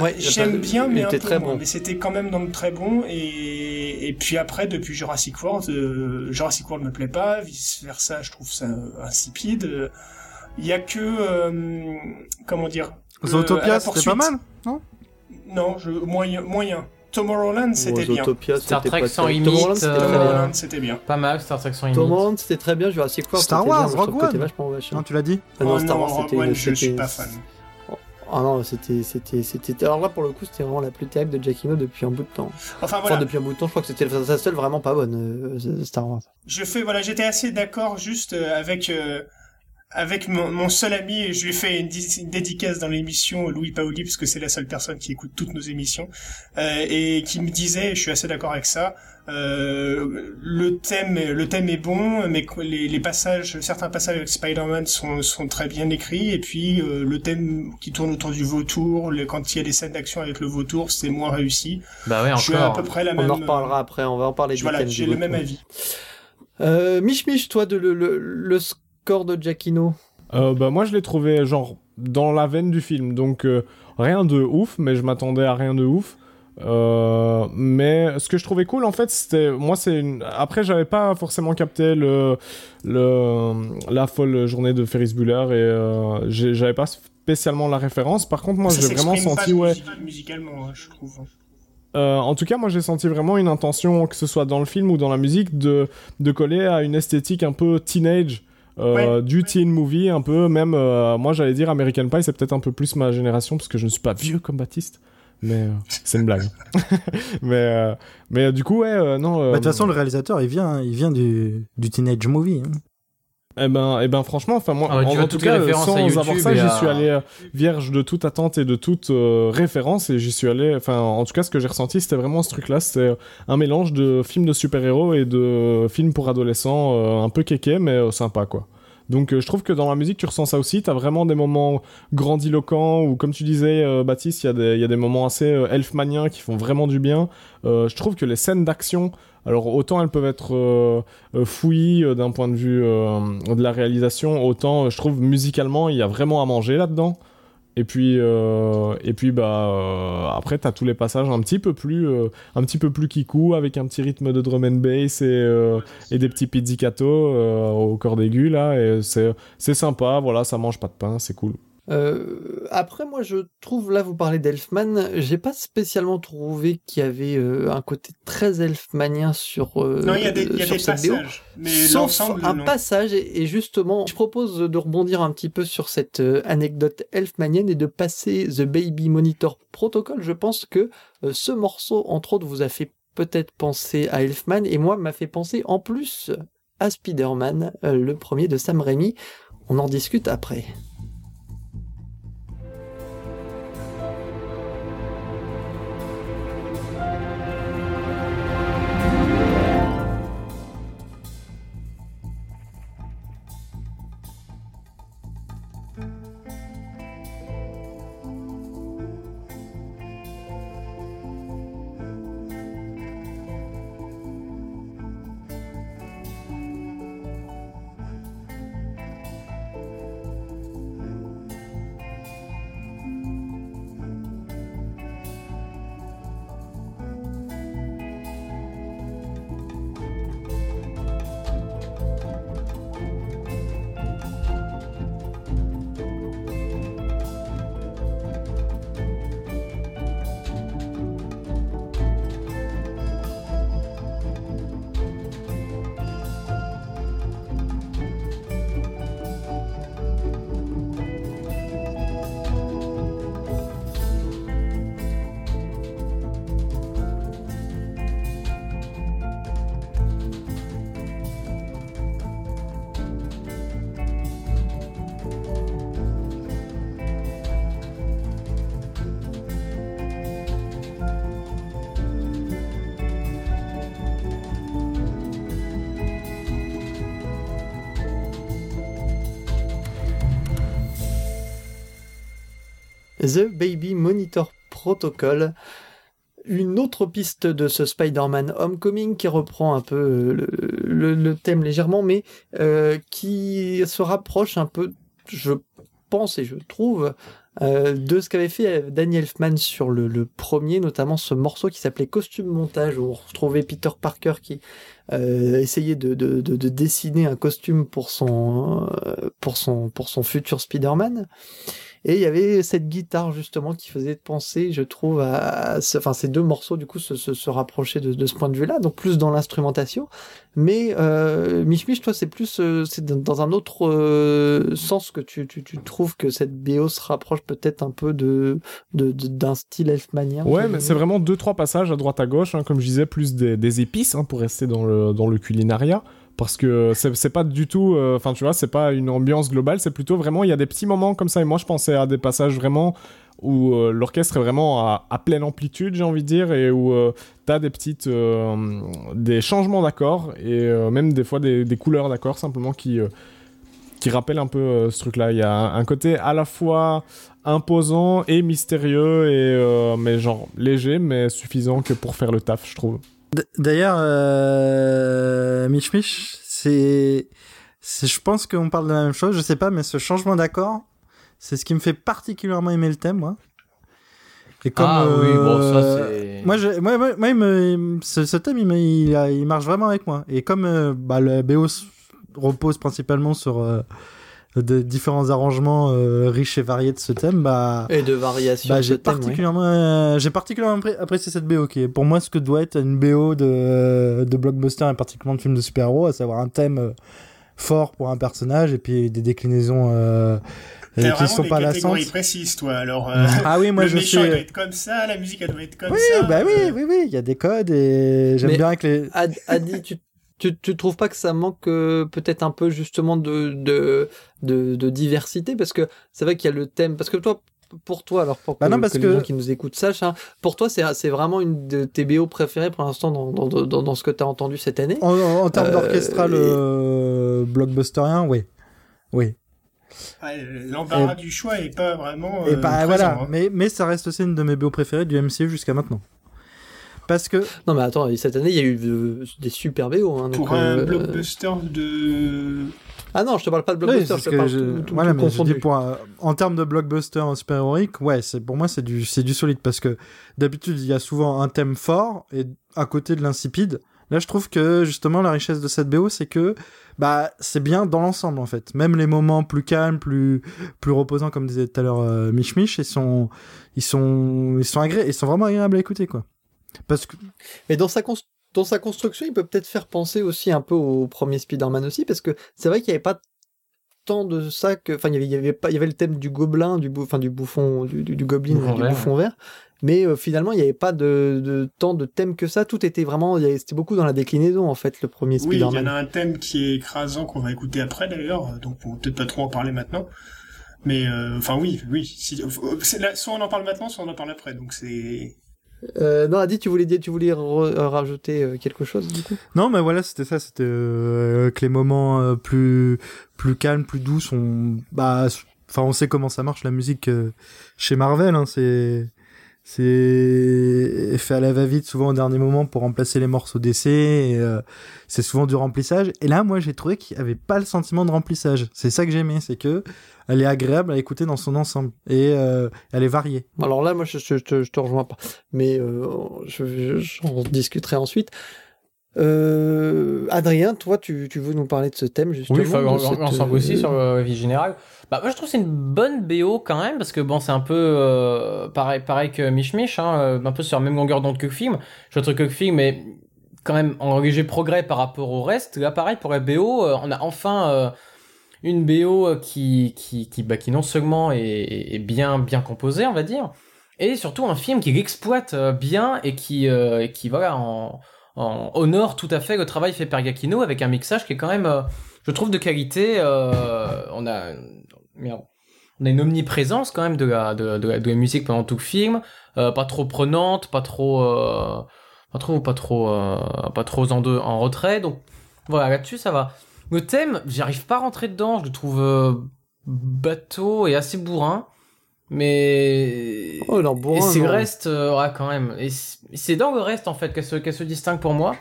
Ouais, J'aime bien, mais un peu très bon. Mais c'était quand même dans le très bon. Et, et puis après, depuis Jurassic World, euh, Jurassic World me plaît pas. Vice versa, je trouve ça insipide. Il y a que euh, comment dire. Zootopia, c'était pas mal, non? Non, je, moyen, moyen. Tomorrowland, c'était bien. Star Trek sans limite. Tomorrowland, c'était bien. Pas mal, Star Trek sans limite. Tomorrowland, c'était très bien. Jurassic World, Star Wars, Rogue One. Non, tu l'as dit. Ah non, Star Wars, c'était. Je suis pas fan. Ah non, c'était, c'était, c'était. Alors là, pour le coup, c'était vraiment la plus terrible de Giacchino depuis un bout de temps. Enfin voilà. depuis un bout de temps, je crois que c'était sa seule vraiment pas bonne euh, Star Wars. Je fais, voilà, j'étais assez d'accord juste euh, avec euh, avec mon, seul ami, et je lui ai fait une, dédicace dans l'émission Louis Paoli, parce que c'est la seule personne qui écoute toutes nos émissions, euh, et qui me disait, je suis assez d'accord avec ça, euh, le thème, le thème est bon, mais les, les passages, certains passages avec Spider-Man sont, sont très bien écrits, et puis euh, le thème qui tourne autour du vautour, quand il y a des scènes d'action avec le vautour, c'est moins réussi. Bah ouais, encore. Je suis à peu près la même. On en reparlera après, on va en parler. Voilà, j'ai le même avis. Euh, Mich Mich, toi, de le, le, le score de Giacchino euh, bah moi je l'ai trouvé genre dans la veine du film. Donc rien de ouf mais je m'attendais à rien de ouf. Euh, mais ce que je trouvais cool en fait c'était moi c'est une... après j'avais pas forcément capté le, le la folle journée de Ferris Bueller et euh, j'avais pas spécialement la référence. Par contre moi j'ai vraiment senti ouais. musicalement hein, je trouve. Euh, en tout cas, moi j'ai senti vraiment une intention, que ce soit dans le film ou dans la musique, de, de coller à une esthétique un peu teenage, euh, du teen movie, un peu, même, euh, moi j'allais dire American Pie, c'est peut-être un peu plus ma génération, parce que je ne suis pas vieux comme Baptiste mais euh, c'est une blague. mais euh, mais euh, du coup ouais non. Bah, de toute façon le réalisateur il vient il vient du, du teenage movie. Hein. Eh ben, eh ben, franchement, enfin moi, ah en, tout cas, sans avoir ça, j'y suis allé vierge de toute attente et de toute référence, et j'y suis allé. Enfin, en tout cas, ce que j'ai ressenti, c'était vraiment ce truc-là. C'était un mélange de films de super-héros et de films pour adolescents, un peu kéké, mais sympa, quoi. Donc euh, je trouve que dans la musique, tu ressens ça aussi. Tu as vraiment des moments grandiloquents ou comme tu disais, euh, Baptiste, il y, a des moments assez euh, elfmaniens qui font vraiment du bien. je trouve que les scènes d'action, alors autant elles peuvent être fouillis d'un point de vue de la réalisation, autant je trouve musicalement, il y a vraiment à manger là-dedans. Et puis, euh, et puis bah, euh, après, t'as tous les passages un petit peu plus, euh, un petit peu plus kikou, avec un petit rythme de drum and bass et, des petits pizzicato au corps aigu, là. Et c'est, c'est sympa, voilà, ça mange pas de pain, c'est cool. Euh, après, moi, je trouve, là, vous parlez d'Elfman, j'ai pas spécialement trouvé qu'il y avait euh, un côté très elfmanien sur, euh, non, il y a des, y a des passages, mais sauf un passage, et, justement, je propose de rebondir un petit peu sur cette euh, anecdote elfmanienne et de passer The Baby Monitor Protocol. Je pense que ce morceau, entre autres, vous a fait peut-être penser à Elfman, et moi, m'a fait penser en plus à Spider-Man, le premier de Sam Raimi. On en discute après. The Baby Monitor Protocol. Une autre piste de ce Spider-Man Homecoming qui reprend un peu euh, le, thème légèrement, mais euh, qui se rapproche un peu, je pense et je trouve, euh, de ce qu'avait fait Daniel Elfman sur le, premier, notamment ce morceau qui s'appelait Costume Montage, où on retrouvait Peter Parker qui essayait de, de, dessiner un costume pour son, pour son, pour son futur Spider-Man. Et il y avait cette guitare justement qui faisait penser, je trouve, à, enfin ces deux morceaux du coup se, se, rapprochaient de, ce point de vue-là, donc plus dans l'instrumentation. Mais euh, Mich Mich, toi, c'est plus, euh, c'est dans un autre euh, sens que tu, tu, tu, trouves que cette BO se rapproche peut-être un peu de d'un style elfmanien. Ouais, mais c'est vraiment deux trois passages à droite à gauche, hein, comme je disais, plus des, des épices hein, pour rester dans le dans le culinariat parce que c'est pas du tout euh, enfin tu vois c'est pas une ambiance globale c'est plutôt vraiment il y a des petits moments comme ça et moi je pensais à des passages vraiment où euh, l'orchestre est vraiment à, pleine amplitude j'ai envie de dire et où euh, tu as des petites des changements d'accords et même des fois des, couleurs d'accords simplement qui qui rappellent un peu ce truc là il y a un, côté à la fois imposant et mystérieux et mais genre léger mais suffisant que pour faire le taf je trouve D'ailleurs, euh, Mich Mich, c'est, je pense qu'on parle de la même chose. Je sais pas, mais ce changement d'accord, c'est ce qui me fait particulièrement aimer le thème, moi. Et comme, ah oui, bon, ça euh, c'est. Moi, je, moi, moi, il me, ce, thème, il, il, il, marche vraiment avec moi. Et comme euh, bah, le BO repose principalement sur euh, de différents arrangements euh, riches et variés de ce thème, bah et de variations. Bah, j'ai particulièrement, euh, j'ai particulièrement apprécié cette BO qui est pour moi ce que doit être une BO de, de blockbuster et particulièrement de film de super-héros, à savoir un thème euh, fort pour un personnage et puis des déclinaisons euh, qui sont pas lassantes. précises, toi. Alors, ah oui, moi le je méchant, doit être comme ça, la musique elle doit être comme oui, ça. Bah oui, oui, oui, il y a des codes et j'aime bien que les. Adi, tu tu, tu trouves pas que ça manque euh, peut-être un peu justement de, de, de, diversité? Parce que c'est vrai qu'il y a le thème. Parce que toi, pour toi, alors pour bah que, les gens qui nous écoutent sachent, hein, pour toi, c'est, c'est vraiment une de tes BO préférées pour l'instant dans, dans, dans, dans ce que tu as entendu cette année? En, en termes euh, d'orchestral euh, blockbusterien, oui. Oui. l'embarras du choix est pas vraiment. et bah, voilà, hein. mais, mais ça reste aussi une de mes BO préférées du MCU jusqu'à maintenant. Parce que. Non, mais attends, cette année, il y a eu euh, des super BO. Hein, Pour un euh, blockbuster de. Ah non, je te parle pas de blockbuster, je te parle je... Tout, voilà, mais je dis pour, en termes de blockbuster super-héroïque, ouais, c'est, pour moi, c'est du, c'est du solide parce que d'habitude, il y a souvent un thème fort et à côté de l'insipide. Là, je trouve que justement, la richesse de cette BO, c'est que bah c'est bien dans l'ensemble en fait. Même les moments plus calmes, plus plus reposants, comme disait tout à l'heure euh, Mich Mich, ils sont ils sont ils sont agré... ils sont vraiment agréables à écouter quoi. Parce que... Mais dans sa, dans sa construction, il peut peut-être faire penser aussi un peu au premier Spider-Man aussi, parce que c'est vrai qu'il n'y avait pas tant de ça que. Enfin, il y avait, pas, il y avait le thème du gobelin, du, enfin, du bouffon, du, du, du gobelin, du bouffon vert. mais euh, finalement il n'y avait pas de, de tant de thèmes que ça. Tout était vraiment, c'était beaucoup dans la déclinaison en fait le premier Spider-Man. Oui, il y en a un thème qui est écrasant qu'on va écouter après d'ailleurs, donc on peut-être pas trop en parler maintenant. Mais euh, enfin oui, oui. Si, soit on en parle maintenant, soit on en parle après. Donc c'est euh, non, Adi, tu voulais dire, tu voulais euh, rajouter euh, quelque chose du coup? Non, mais voilà, c'était ça. C'était euh, que les moments plus plus calmes, plus doux sont. Bah, enfin, on sait comment ça marche la musique chez Marvel. Hein, c'est c'est fait à la va-vite souvent au dernier moment pour remplacer les morceaux d'essai. c'est souvent du remplissage. Et là, moi, j'ai trouvé qu'il n'y avait pas le sentiment de remplissage. C'est ça que j'aimais, c'est que elle est agréable à écouter dans son ensemble et euh, elle est variée. Alors là, moi, je, je te rejoins pas, mais euh, j'en discuterai ensuite. Euh, Adrien, toi, tu, tu, veux nous parler de ce thème justement Oui, ensemble aussi sur la vie générale. Bah, moi, je trouve c'est une bonne BO quand même parce que bon, c'est un peu euh, pareil, pareil que Mich Mich, hein, un peu sur la même longueur d'onde que film. Je trouve que le film est quand même en léger progrès par rapport au reste. Là, pareil pour la BO, on a enfin une BO euh, qui, qui, qui, bah, qui non seulement est, est, bien, bien composée, on va dire, et surtout un film qui l'exploite euh, bien et qui, euh, qui voilà, en, en, honore tout à fait le travail fait par Gakino avec un mixage qui est quand même, je trouve, de qualité. on a, on a une omniprésence quand même de la, de, la musique pendant tout le film, pas trop prenante, pas trop, pas trop, pas trop, pas trop en, en retrait. Donc voilà, là-dessus ça va. Le thème, j'arrive pas à rentrer dedans, je le trouve euh, bateau et assez bourrin. Mais oh, et c'est le reste, euh, ouais, quand même. Et c'est dans le reste en fait qu'elle se, qu'elle se distingue pour moi.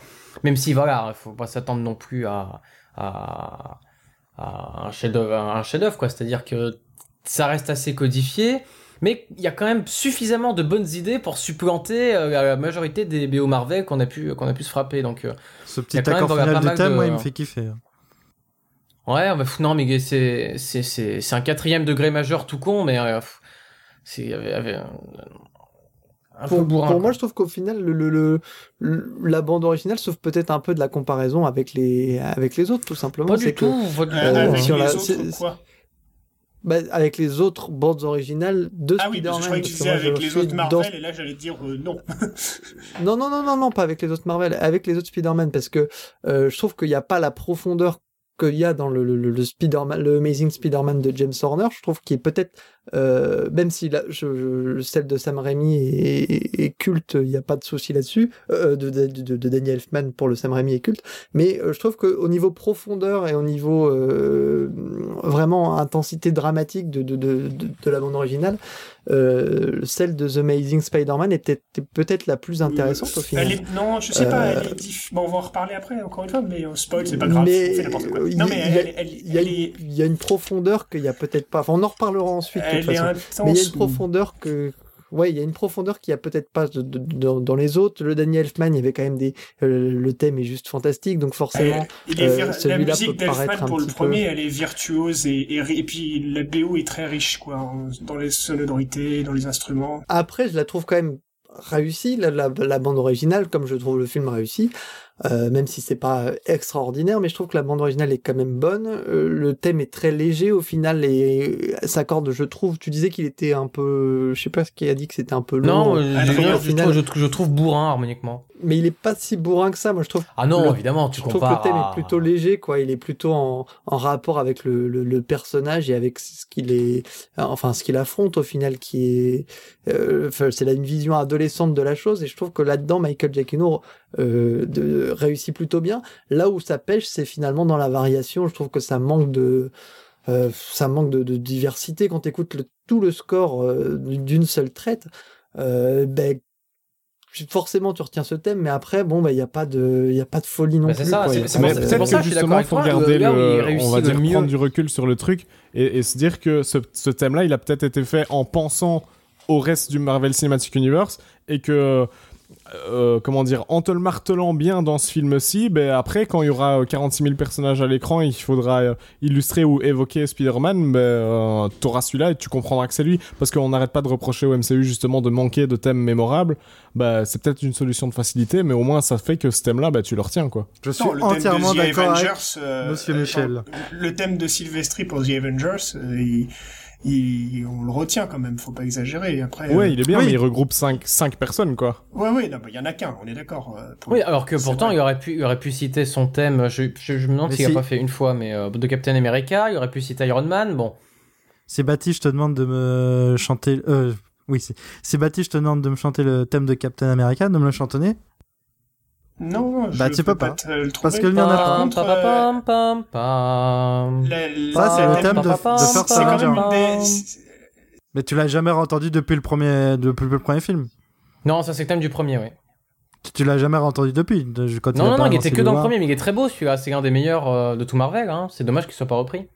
Même si voilà, faut pas s'attendre non plus à, à, à un chef-d'œuvre, un chef-d'œuvre quoi. C'est-à-dire que ça reste assez codifié, mais il y a quand même suffisamment de bonnes idées pour supplanter euh, la majorité des BO Marvel qu'on a pu qu'on a pu se frapper. Donc ce petit accord final de thème, moi, il me fait kiffer. Hein. Ouais, bah, non, mais c'est, c'est, c'est, c'est un quatrième degré majeur tout con, mais euh, c'est un pour, bourrin, pour moi, je trouve qu'au final, le, le, le, la bande originale sauve peut-être un peu de la comparaison avec les, avec les autres, tout simplement. Pas du tout. Que, euh, avec les autres, quoi bah, avec les autres bandes originales de ah Spider-Man. Ah oui, je croyais que tu disais avec les autres Marvel, et là j'allais dire euh, non. non. Non, non, non, non, pas avec les autres Marvel, avec les autres Spider-Man, parce que euh, je trouve qu'il n'y a pas la profondeur qu'il y a dans le, le, le Spider-Man, le Amazing Spider-Man de James Horner, je trouve qu'il est peut-être, euh, même si la, je, celle de Sam Raimi est, est, culte, il n'y a pas de souci là-dessus, euh, de, de, de, Daniel Elfman pour le Sam Raimi est culte, mais euh, je trouve qu'au niveau profondeur et au niveau vraiment intensité dramatique de, de, de, de, la bande originale, celle de The Amazing Spider-Man était peut-être la plus intéressante au final. non, je sais pas. Elle est bon, on va en reparler après, encore une fois, mais on spoil, c'est pas grave. Mais non, mais il y, a une profondeur qu'il y a peut-être pas. Enfin, on en reparlera ensuite. Toute façon. Mais il y a une profondeur que ouais, il y a une profondeur qu'il n'y a peut-être pas de, de, de, dans les autres. Le Daniel Elfman, il y avait quand même des. Euh, le thème est juste fantastique, donc forcément. Euh, la musique d'Elfman pour le premier, elle est virtuose et, et, et, puis la BO est très riche, quoi, dans les sonorités, dans les instruments. Après, je la trouve quand même réussie, la, la, la bande originale, comme je trouve le film réussi. Euh, même si c'est pas extraordinaire, mais je trouve que la bande originale est quand même bonne. Euh, le thème est très léger au final et s'accorde, je trouve. Tu disais qu'il était un peu, je sais pas ce qui a dit que c'était un peu long. Non, je, final... je, trouve, je, trouve, bourrin harmoniquement. Mais il est pas si bourrin que ça, moi je trouve. Ah non, évidemment, tu je trouve que le thème est plutôt léger, quoi. Il est plutôt en, en rapport avec le, le, le, personnage et avec ce qu'il est, enfin ce qu'il affronte au final, qui est, euh, c'est là une vision adolescente de la chose et je trouve que là-dedans Michael Giacchino euh, de, réussit plutôt bien. Là où ça pêche, c'est finalement dans la variation. Je trouve que ça manque de, euh, ça manque de, de diversité quand tu écoutes le, tout le score euh, d'une seule traite. Euh, ben, forcément tu retiens ce thème mais après bon bah il y a pas de il y a pas de folie non bah, plus ça, peut-être que justement il faut regarder le, on va dire prendre du recul sur le truc et, et se dire que ce, ce thème là il a peut-être été fait en pensant au reste du Marvel Cinematic Universe et que euh, comment dire, en te le martelant bien dans ce film-ci, ben après, quand il y aura 46 euh, 000 personnages à l'écran et qu'il faudra euh, illustrer ou évoquer Spider-Man, ben, t'auras celui-là et tu comprendras que c'est lui. Parce qu'on n'arrête pas de reprocher au MCU justement de manquer de thèmes mémorables. Ben, c'est peut-être une solution de facilité, mais au moins ça fait que ce thème-là, ben, tu le retiens, quoi. Je suis entièrement d'accord avec Monsieur Michel. le thème de Sylvestri pour The Avengers, il il, on le retient quand même, faut pas exagérer. Après, ouais, il est bien, mais il regroupe cinq, cinq personnes, quoi. Ouais, ouais, il y en a qu'un, on est d'accord. oui, alors que pourtant, il aurait pu, il aurait pu citer son thème. Je, je, me demande s'il a pas fait une fois, mais de Captain America, il aurait pu citer Iron Man. Bon. C'est Baptiste, je te demande de me chanter. Euh, oui, c'est Baptiste, je te demande de me chanter le thème de Captain America, de me le chantonner. Non, bah, tu peux pas. Parce que n'y en a pas. Ça, c'est le thème de, de First Avenger. Mais tu l'as jamais entendu depuis le premier, depuis le premier film. Non, ça c'est le thème du premier, oui. Tu l'as jamais entendu depuis quand Non, non, non, il était que dans le premier, mais il est très beau celui-là. C'est un des meilleurs euh, de tout Marvel. Hein. C'est dommage qu'il soit pas repris.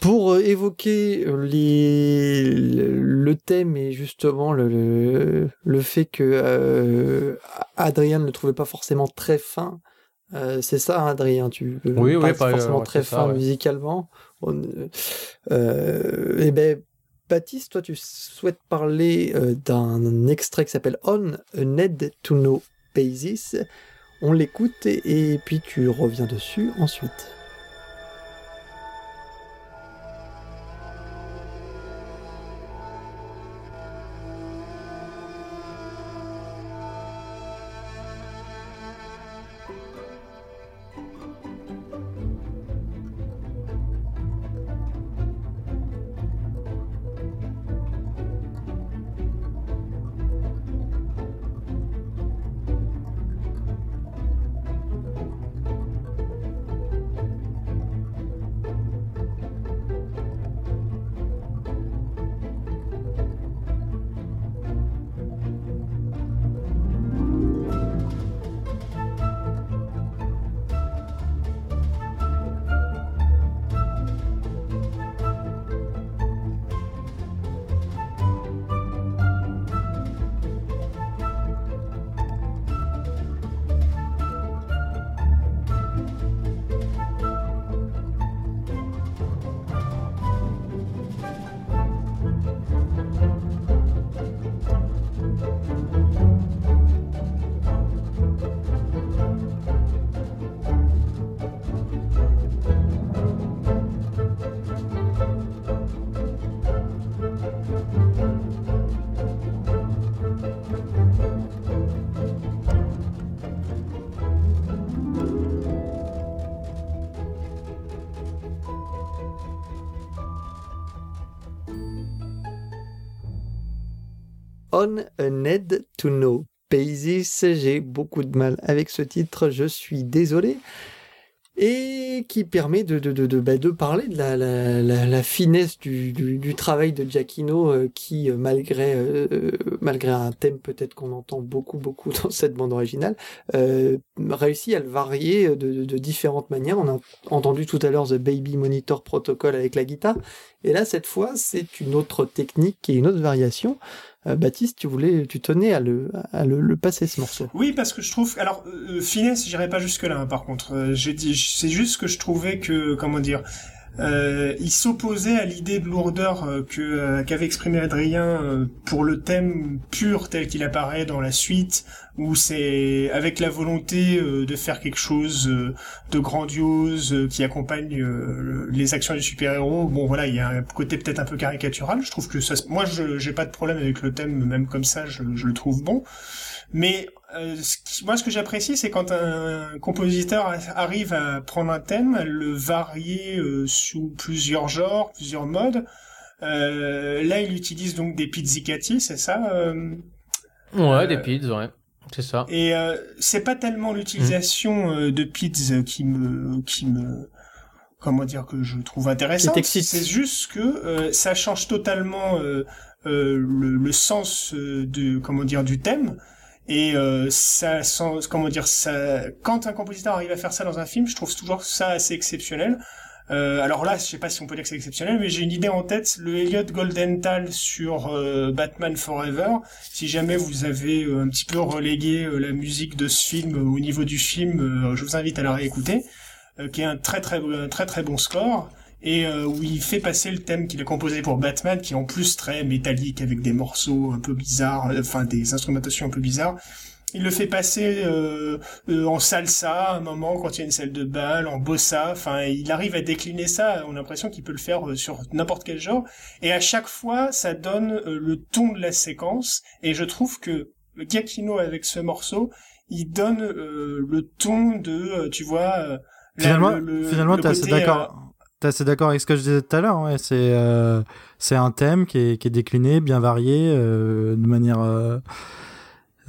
Pour euh, évoquer euh, les, le thème et justement le, le, fait que euh, Adrien ne le trouvait pas forcément très fin, c'est ça, Adrien, tu oui, pas oui, forcément très fin musicalement. et ben, Baptiste, toi, tu souhaites parler d'un extrait qui s'appelle On a Need to Know Basis. On l'écoute et puis tu reviens dessus ensuite. On a Need to Know Basis. J'ai beaucoup de mal avec ce titre, je suis désolé. Et qui permet de, bah, parler de la, la, finesse du, travail de Giacchino euh, qui, euh, malgré, euh, malgré un thème peut-être qu'on entend beaucoup, beaucoup dans cette bande originale, réussit à le varier de, de, différentes manières. On a entendu tout à l'heure The Baby Monitor Protocol avec la guitare. Et là, cette fois, c'est une autre technique et une autre variation. Euh, Baptiste, tu voulais, tu tenais à le, à le, passer ce morceau. Oui, parce que je trouve, alors euh, finesse, j'irai pas jusque là. Hein, par contre, euh, c'est juste que je trouvais que, comment dire, euh, il s'opposait à l'idée de lourdeur euh, que euh, qu'avait exprimé Adrien pour le thème pur tel qu'il apparaît dans la suite, où c'est avec la volonté de faire quelque chose de grandiose qui accompagne les actions du super-héros. Bon voilà, il y a un côté peut-être un peu caricatural. Je trouve que ça, moi, je j'ai pas de problème avec le thème, même comme ça, je, je le trouve bon. Mais euh, moi, ce que j'apprécie, c'est quand un compositeur arrive à prendre un thème, à le varier euh, sous plusieurs genres, plusieurs modes. Euh, là, il utilise donc des pizzicati, c'est ça euh, Ouais, des pizzas, ouais. C'est ça. Et c'est pas tellement l'utilisation mmh. de pizzas qui me, qui me, comment dire que je trouve intéressant. C'est juste que ça change totalement le, le, sens de, comment dire, du thème. Et euh, ça, comment dire, ça, quand un compositeur arrive à faire ça dans un film, je trouve toujours ça assez exceptionnel. Euh, alors là, je sais pas si on peut dire que c'est exceptionnel, mais j'ai une idée en tête, le Elliot Goldenthal sur euh, Batman Forever. Si jamais vous avez euh, un petit peu relégué la musique de ce film au niveau du film, je vous invite à la réécouter, qui est un très très très très bon score et où il fait passer le thème qu'il a composé pour Batman, qui est en plus très métallique avec des morceaux un peu bizarres, enfin des instrumentations un peu bizarres. Il le fait passer euh, euh, en salsa à un moment quand il y a une salle de bal, en bossa. Enfin, il arrive à décliner ça. On a l'impression qu'il peut le faire euh, sur n'importe quel genre. Et à chaque fois, ça donne le ton de la séquence. Et je trouve que Giacchino avec ce morceau, il donne le ton de, tu vois. finalement, le, finalement, t'es assez d'accord. T'es assez d'accord avec ce que je disais tout à l'heure. Ouais. C'est c'est un thème qui est, qui est décliné, bien varié, de manière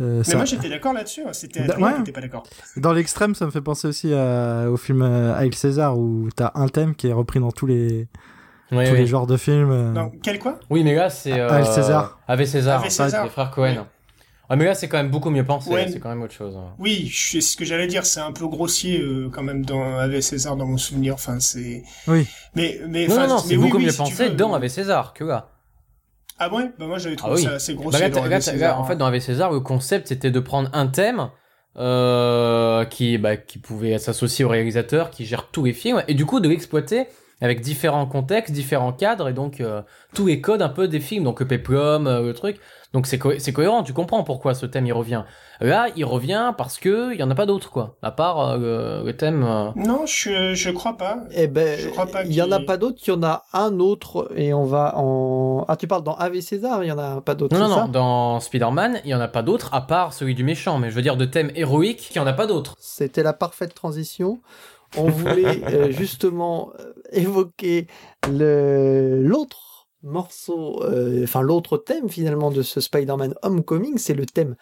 euh, mais moi j'étais d'accord là-dessus, hein. c'était Adrien ouais. pas d'accord. Dans l'extrême, ça me fait penser aussi au film euh, César où t'as un thème qui est repris dans tous les tous les genres de films. Euh. Quel quoi? Oui, mais là c'est euh, César. Avec César, Ave César. les frères Cohen. Ah, mais là c'est quand même beaucoup mieux pensé, c'est quand même autre chose. Hein. Oui, c'est ce que j'allais dire, c'est un peu grossier euh, quand même dans Ave César dans mon souvenir. Enfin c'est. Oui. Mais mais non, non, c'est beaucoup mieux pensé dans Ave César que là. Ah ouais? Bah moi j'avais trouvé ah ça assez grossier. Bah en fait, dans Ave César, le concept c'était de prendre un thème euh, qui, bah, qui pouvait s'associer au réalisateur qui gère tous les films et du coup de l'exploiter avec différents contextes, différents cadres et donc euh, tous les codes un peu des films, donc le peplum, euh, le truc. Donc c'est c'est cohérent, tu comprends pourquoi ce thème il revient. Là, il revient parce que il y en a pas d'autres quoi, à part euh, le, thème. Euh. Non, je je crois pas. Eh ben, je crois pas. Il y en a pas d'autres, il y en a un autre et on va en. Ah, tu parles dans Ave César, il y en a pas d'autres. Non, non, non, dans Spider-Man, il y en a pas d'autres à part celui du méchant, mais je veux dire de thème héroïque, il y en a pas d'autres. C'était la parfaite transition. On voulait euh, justement évoquer l'autre morceau, euh, enfin l'autre thème finalement de ce Spider-Man Homecoming, c'est le thème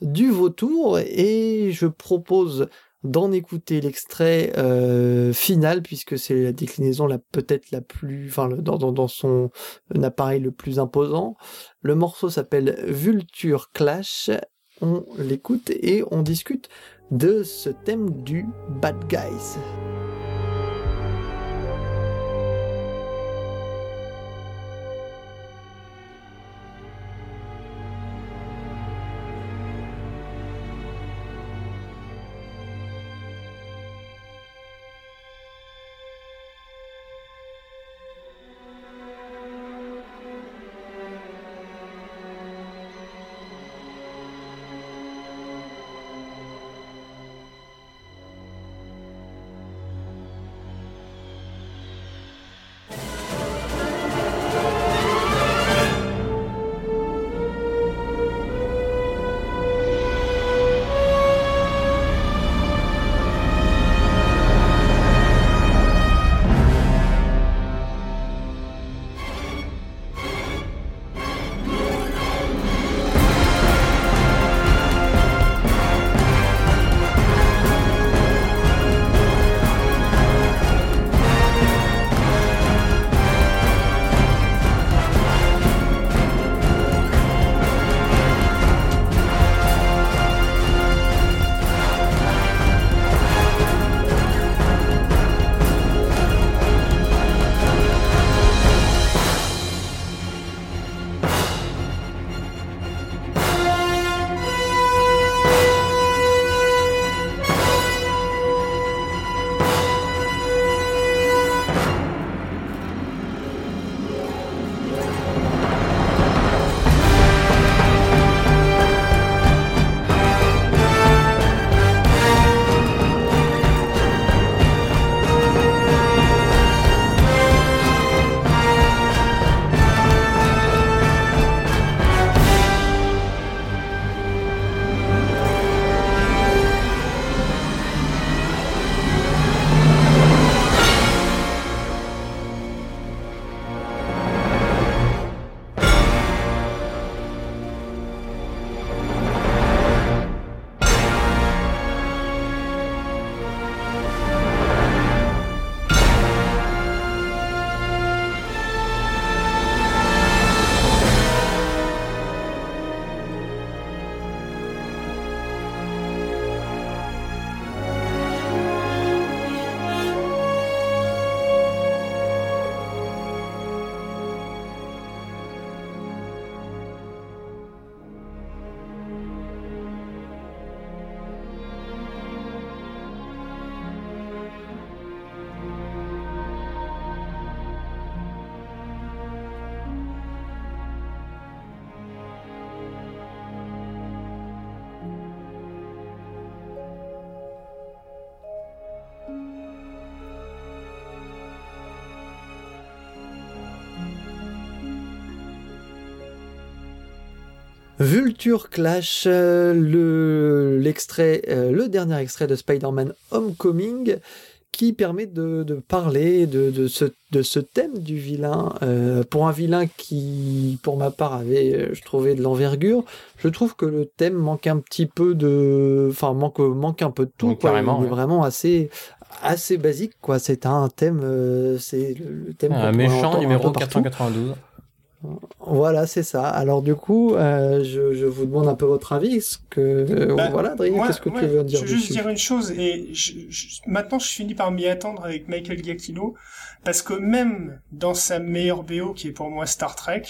du vautour. Et je propose d'en écouter l'extrait euh, final puisque c'est la déclinaison la peut-être la plus enfin dans, son appareil le plus imposant. Le morceau s'appelle Vulture Clash. On l'écoute et on discute de ce thème du bad guys Vulture Clash, le, l'extrait, le dernier extrait de Spider-Man Homecoming, qui permet de, de parler de, de, ce, de ce thème du vilain. Euh, pour un vilain qui, pour ma part, avait, euh, je trouvais, de l'envergure, je trouve que le thème manque un petit peu de... Enfin, manque, manque un peu de tout. quoi. Il est vraiment assez assez basique quoi c'est un thème euh, c'est le, le thème Un méchant numéro peu partout. 492. Voilà c'est ça. Alors du coup euh, je, je vous demande un peu votre avis. Est-ce que euh, Bah, voilà Adrien qu'est-ce que moi, tu veux dire Je veux juste dire une chose, et je- je- maintenant je finis par m'y attendre avec Michael Giacchino, parce que même dans sa meilleure BO, qui est pour moi Star Trek,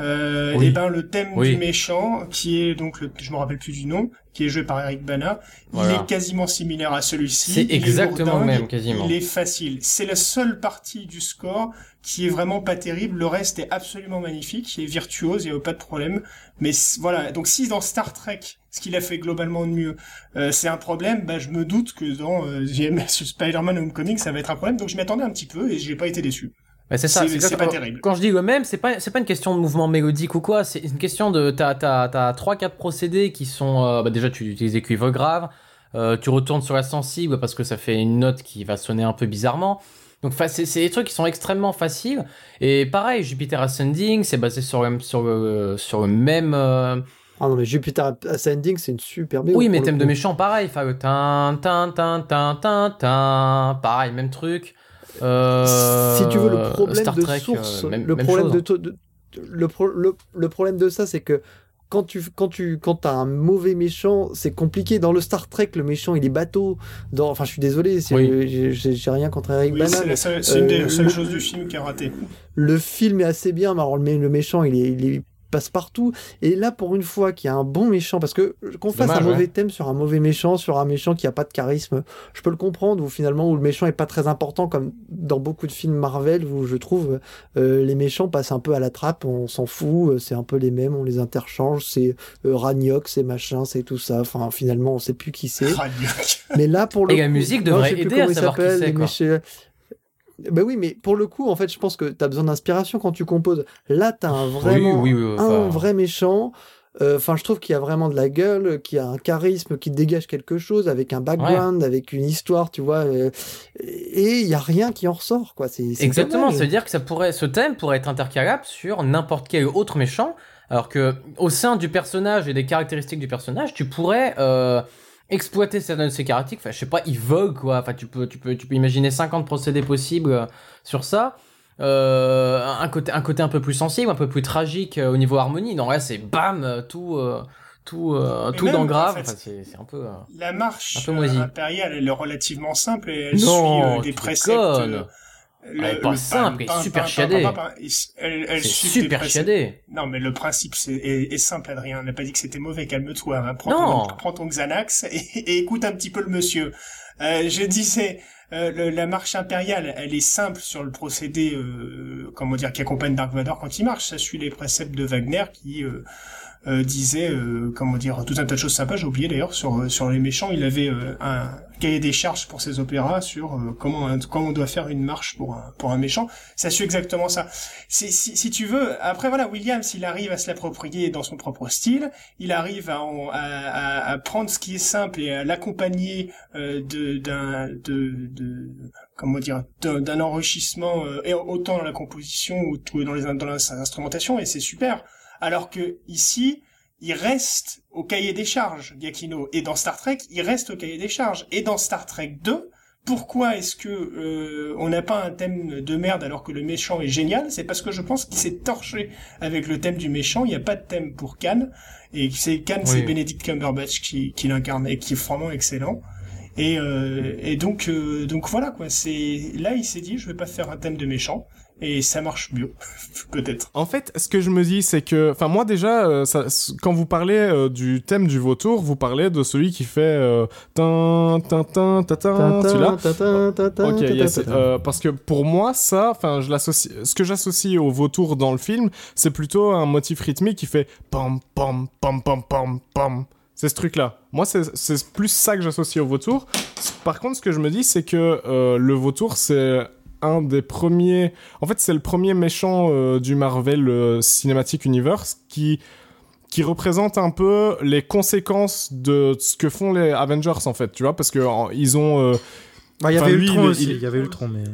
euh, Oui. et ben le thème Oui. du méchant, qui est donc, le, je me rappelle plus du nom, qui est joué par Eric Bana, Voilà. il est quasiment similaire à celui-ci. C'est Il est exactement le même, quasiment. Il est facile. C'est la seule partie du score qui est vraiment pas terrible. Le reste est absolument magnifique, qui est virtuose, il n'y a pas de problème. Mais voilà, donc si dans Star Trek, ce qu'il a fait globalement de mieux, euh, c'est un problème, bah, je me doute que dans euh, Spider-Man Homecoming, ça va être un problème. Donc je m'y attendais un petit peu et j'ai pas été déçu. Mais c'est ça, C'est- c'est c'est exactement- pas terrible. Quand je dis le même, c'est pas c'est pas une question de mouvement mélodique ou quoi, c'est une question de t'as t'as t'as trois quatre procédés qui sont euh, bah déjà tu utilises des cuivres graves, euh, tu retournes sur la sensible parce que ça fait une note qui va sonner un peu bizarrement. Donc c'est c'est des trucs qui sont extrêmement faciles et pareil Jupiter Ascending c'est basé sur le sur le sur le même euh, ah non mais Jupiter Ascending c'est une super BO oui mais thème de méchant pareil enfin le tin tin tin tin tin tin pareil même truc. Euh, si tu veux le problème Star de Trek, source, euh, même- le même problème chose. de, le, pro- le, le problème de ça, c'est que quand tu quand tu quand as un mauvais méchant, c'est compliqué. Dans le Star Trek, le méchant il est bateau. Dans, enfin, je suis désolé, c'est- Oui. j'ai rien contre Eric Oui, Bana, c'est une des euh, seules le- choses du film qui a raté. le film est assez bien, mais alors le, mé- le méchant il est, il est passe partout. Et là, pour une fois qu'il y a un bon méchant, parce que qu'on fasse Dommage, un mauvais ouais. thème sur un mauvais méchant, sur un méchant qui a pas de charisme, je peux le comprendre. Ou finalement, où le méchant est pas très important, comme dans beaucoup de films Marvel, où je trouve euh, les méchants passent un peu à la trappe, on s'en fout, euh, c'est un peu les mêmes, on les interchange, c'est euh, Ragnoc, c'est machin, c'est tout ça. Enfin, finalement, on sait plus qui c'est. Mais là, pour le Et la coup- musique devrait aider à il savoir qui s'appelle, c'est, Bah oui, mais pour le coup, en fait, je pense que tu as besoin d'inspiration quand tu composes. Là, tu as un vraiment oui, oui, oui, un vrai méchant. Euh, Enfin, je trouve qu'il y a vraiment de la gueule, qu'il y a un charisme, qui dégage quelque chose avec un background, avec une histoire, tu vois. euh, et il y a rien qui en ressort, quoi. C'est Exactement, ça veut dire que ça pourrait, ce thème pourrait être intercalable sur n'importe quel autre méchant, alors que au sein du personnage et des caractéristiques du personnage, tu pourrais euh, exploiter certaines de ses caractéristiques. Enfin, je sais pas, il vogue quoi. Enfin, tu peux, tu peux, tu peux imaginer 50 procédés possibles euh, sur ça. Euh, un côté, un côté un peu plus sensible, un peu plus tragique euh, au niveau harmonie. Non, là, c'est bam, euh, tout, euh, tout, tout même, dans en grave. fait, Enfin, c'est un peu. La marche Un peu impériale, elle est relativement simple et elle Non, suit des préceptes. Elle est pas simple, elle est super chiadée. Elle, super. Non, mais le principe est, est simple, Adrien. On n'a pas dit que c'était mauvais. Calme-toi. hein. Prends, Non. Ton, prends ton Xanax et, et écoute un petit peu le monsieur. Euh, je disais, euh, le- la marche impériale, elle est simple sur le procédé, euh, comment dire, qui accompagne Dark Vador quand il marche. Ça suit les préceptes de Wagner qui euh, disait, euh, comment dire, tout un tas de choses sympas. J'ai oublié d'ailleurs sur euh, sur les méchants. Il avait euh, un cahier des charges pour ses opéras sur euh, comment comment on doit faire une marche pour un pour un méchant. Ça suit exactement ça. Si, si, si tu veux, après voilà, Williams, il arrive à se l'approprier dans son propre style, il arrive à, à, à, à prendre ce qui est simple et à l'accompagner euh, de d'un de, de comment dire d'un enrichissement euh, et autant dans la composition ou dans les dans l'instrumentation et c'est super. Alors que ici, il reste au cahier des charges, Giacchino. Et dans Star Trek, il reste au cahier des charges. Et dans Star Trek 2, pourquoi est-ce que euh, on n'a pas un thème de merde alors que le méchant est génial? C'est parce que je pense qu'il s'est torché avec le thème du méchant. Il n'y a pas de thème pour Khan. Et c'est Khan, c'est. Benedict Cumberbatch qui, qui l'incarne et qui est vraiment excellent. Et, euh, et donc, euh, donc voilà quoi. C'est là, il s'est dit, je vais pas faire un thème de méchant, et ça marche mieux, peut-être. En fait, ce que je me dis, c'est que, enfin, moi déjà, euh, ça- quand vous parlez euh, du thème du vautour, vous parlez de celui qui fait euh, tin tin tin tin tin, celui-là. Ok, tintin, yes, tintin. euh, parce que pour moi, ça, enfin, je l'associe. Ce que j'associe au vautour dans le film, c'est plutôt un motif rythmique qui fait pam pam pam pam pam pam. C'est ce truc-là. Moi, c'est c'est plus ça que j'associe au vautour. Par contre, ce que je me dis, c'est que euh, le vautour, c'est un des premiers. En fait, c'est le premier méchant euh, du Marvel euh, Cinematic Universe qui qui représente un peu les conséquences de ce que font les Avengers en fait, tu vois, parce que ils ont. Bah, il y avait Ultron aussi. Il y avait Ultron, mais.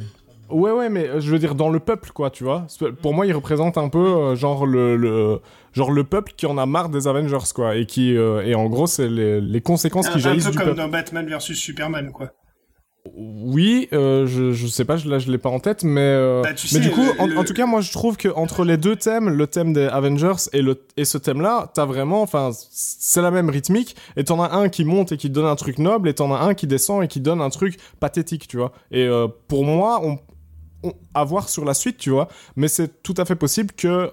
Ouais, ouais, mais je veux dire dans le peuple, quoi, tu vois. Pour moi, il représente un peu genre le, le, genre le peuple qui en a marre des Avengers, quoi, et qui et en gros, c'est les, les conséquences qui jaillissent du peuple. Un peu comme dans Batman versus Superman, quoi. Oui, euh, je, je sais pas, je, là je l'ai pas en tête, mais, euh, bah, mais du coup, en, tout cas, moi je trouve que entre les deux thèmes, le thème des Avengers et, le, et ce thème-là, t'as vraiment, enfin, c'est la même rythmique, et t'en as un qui monte et qui donne un truc noble, et t'en as un qui descend et qui donne un truc pathétique, tu vois. Et euh, pour moi, on, on, à voir sur la suite, tu vois, mais c'est tout à fait possible que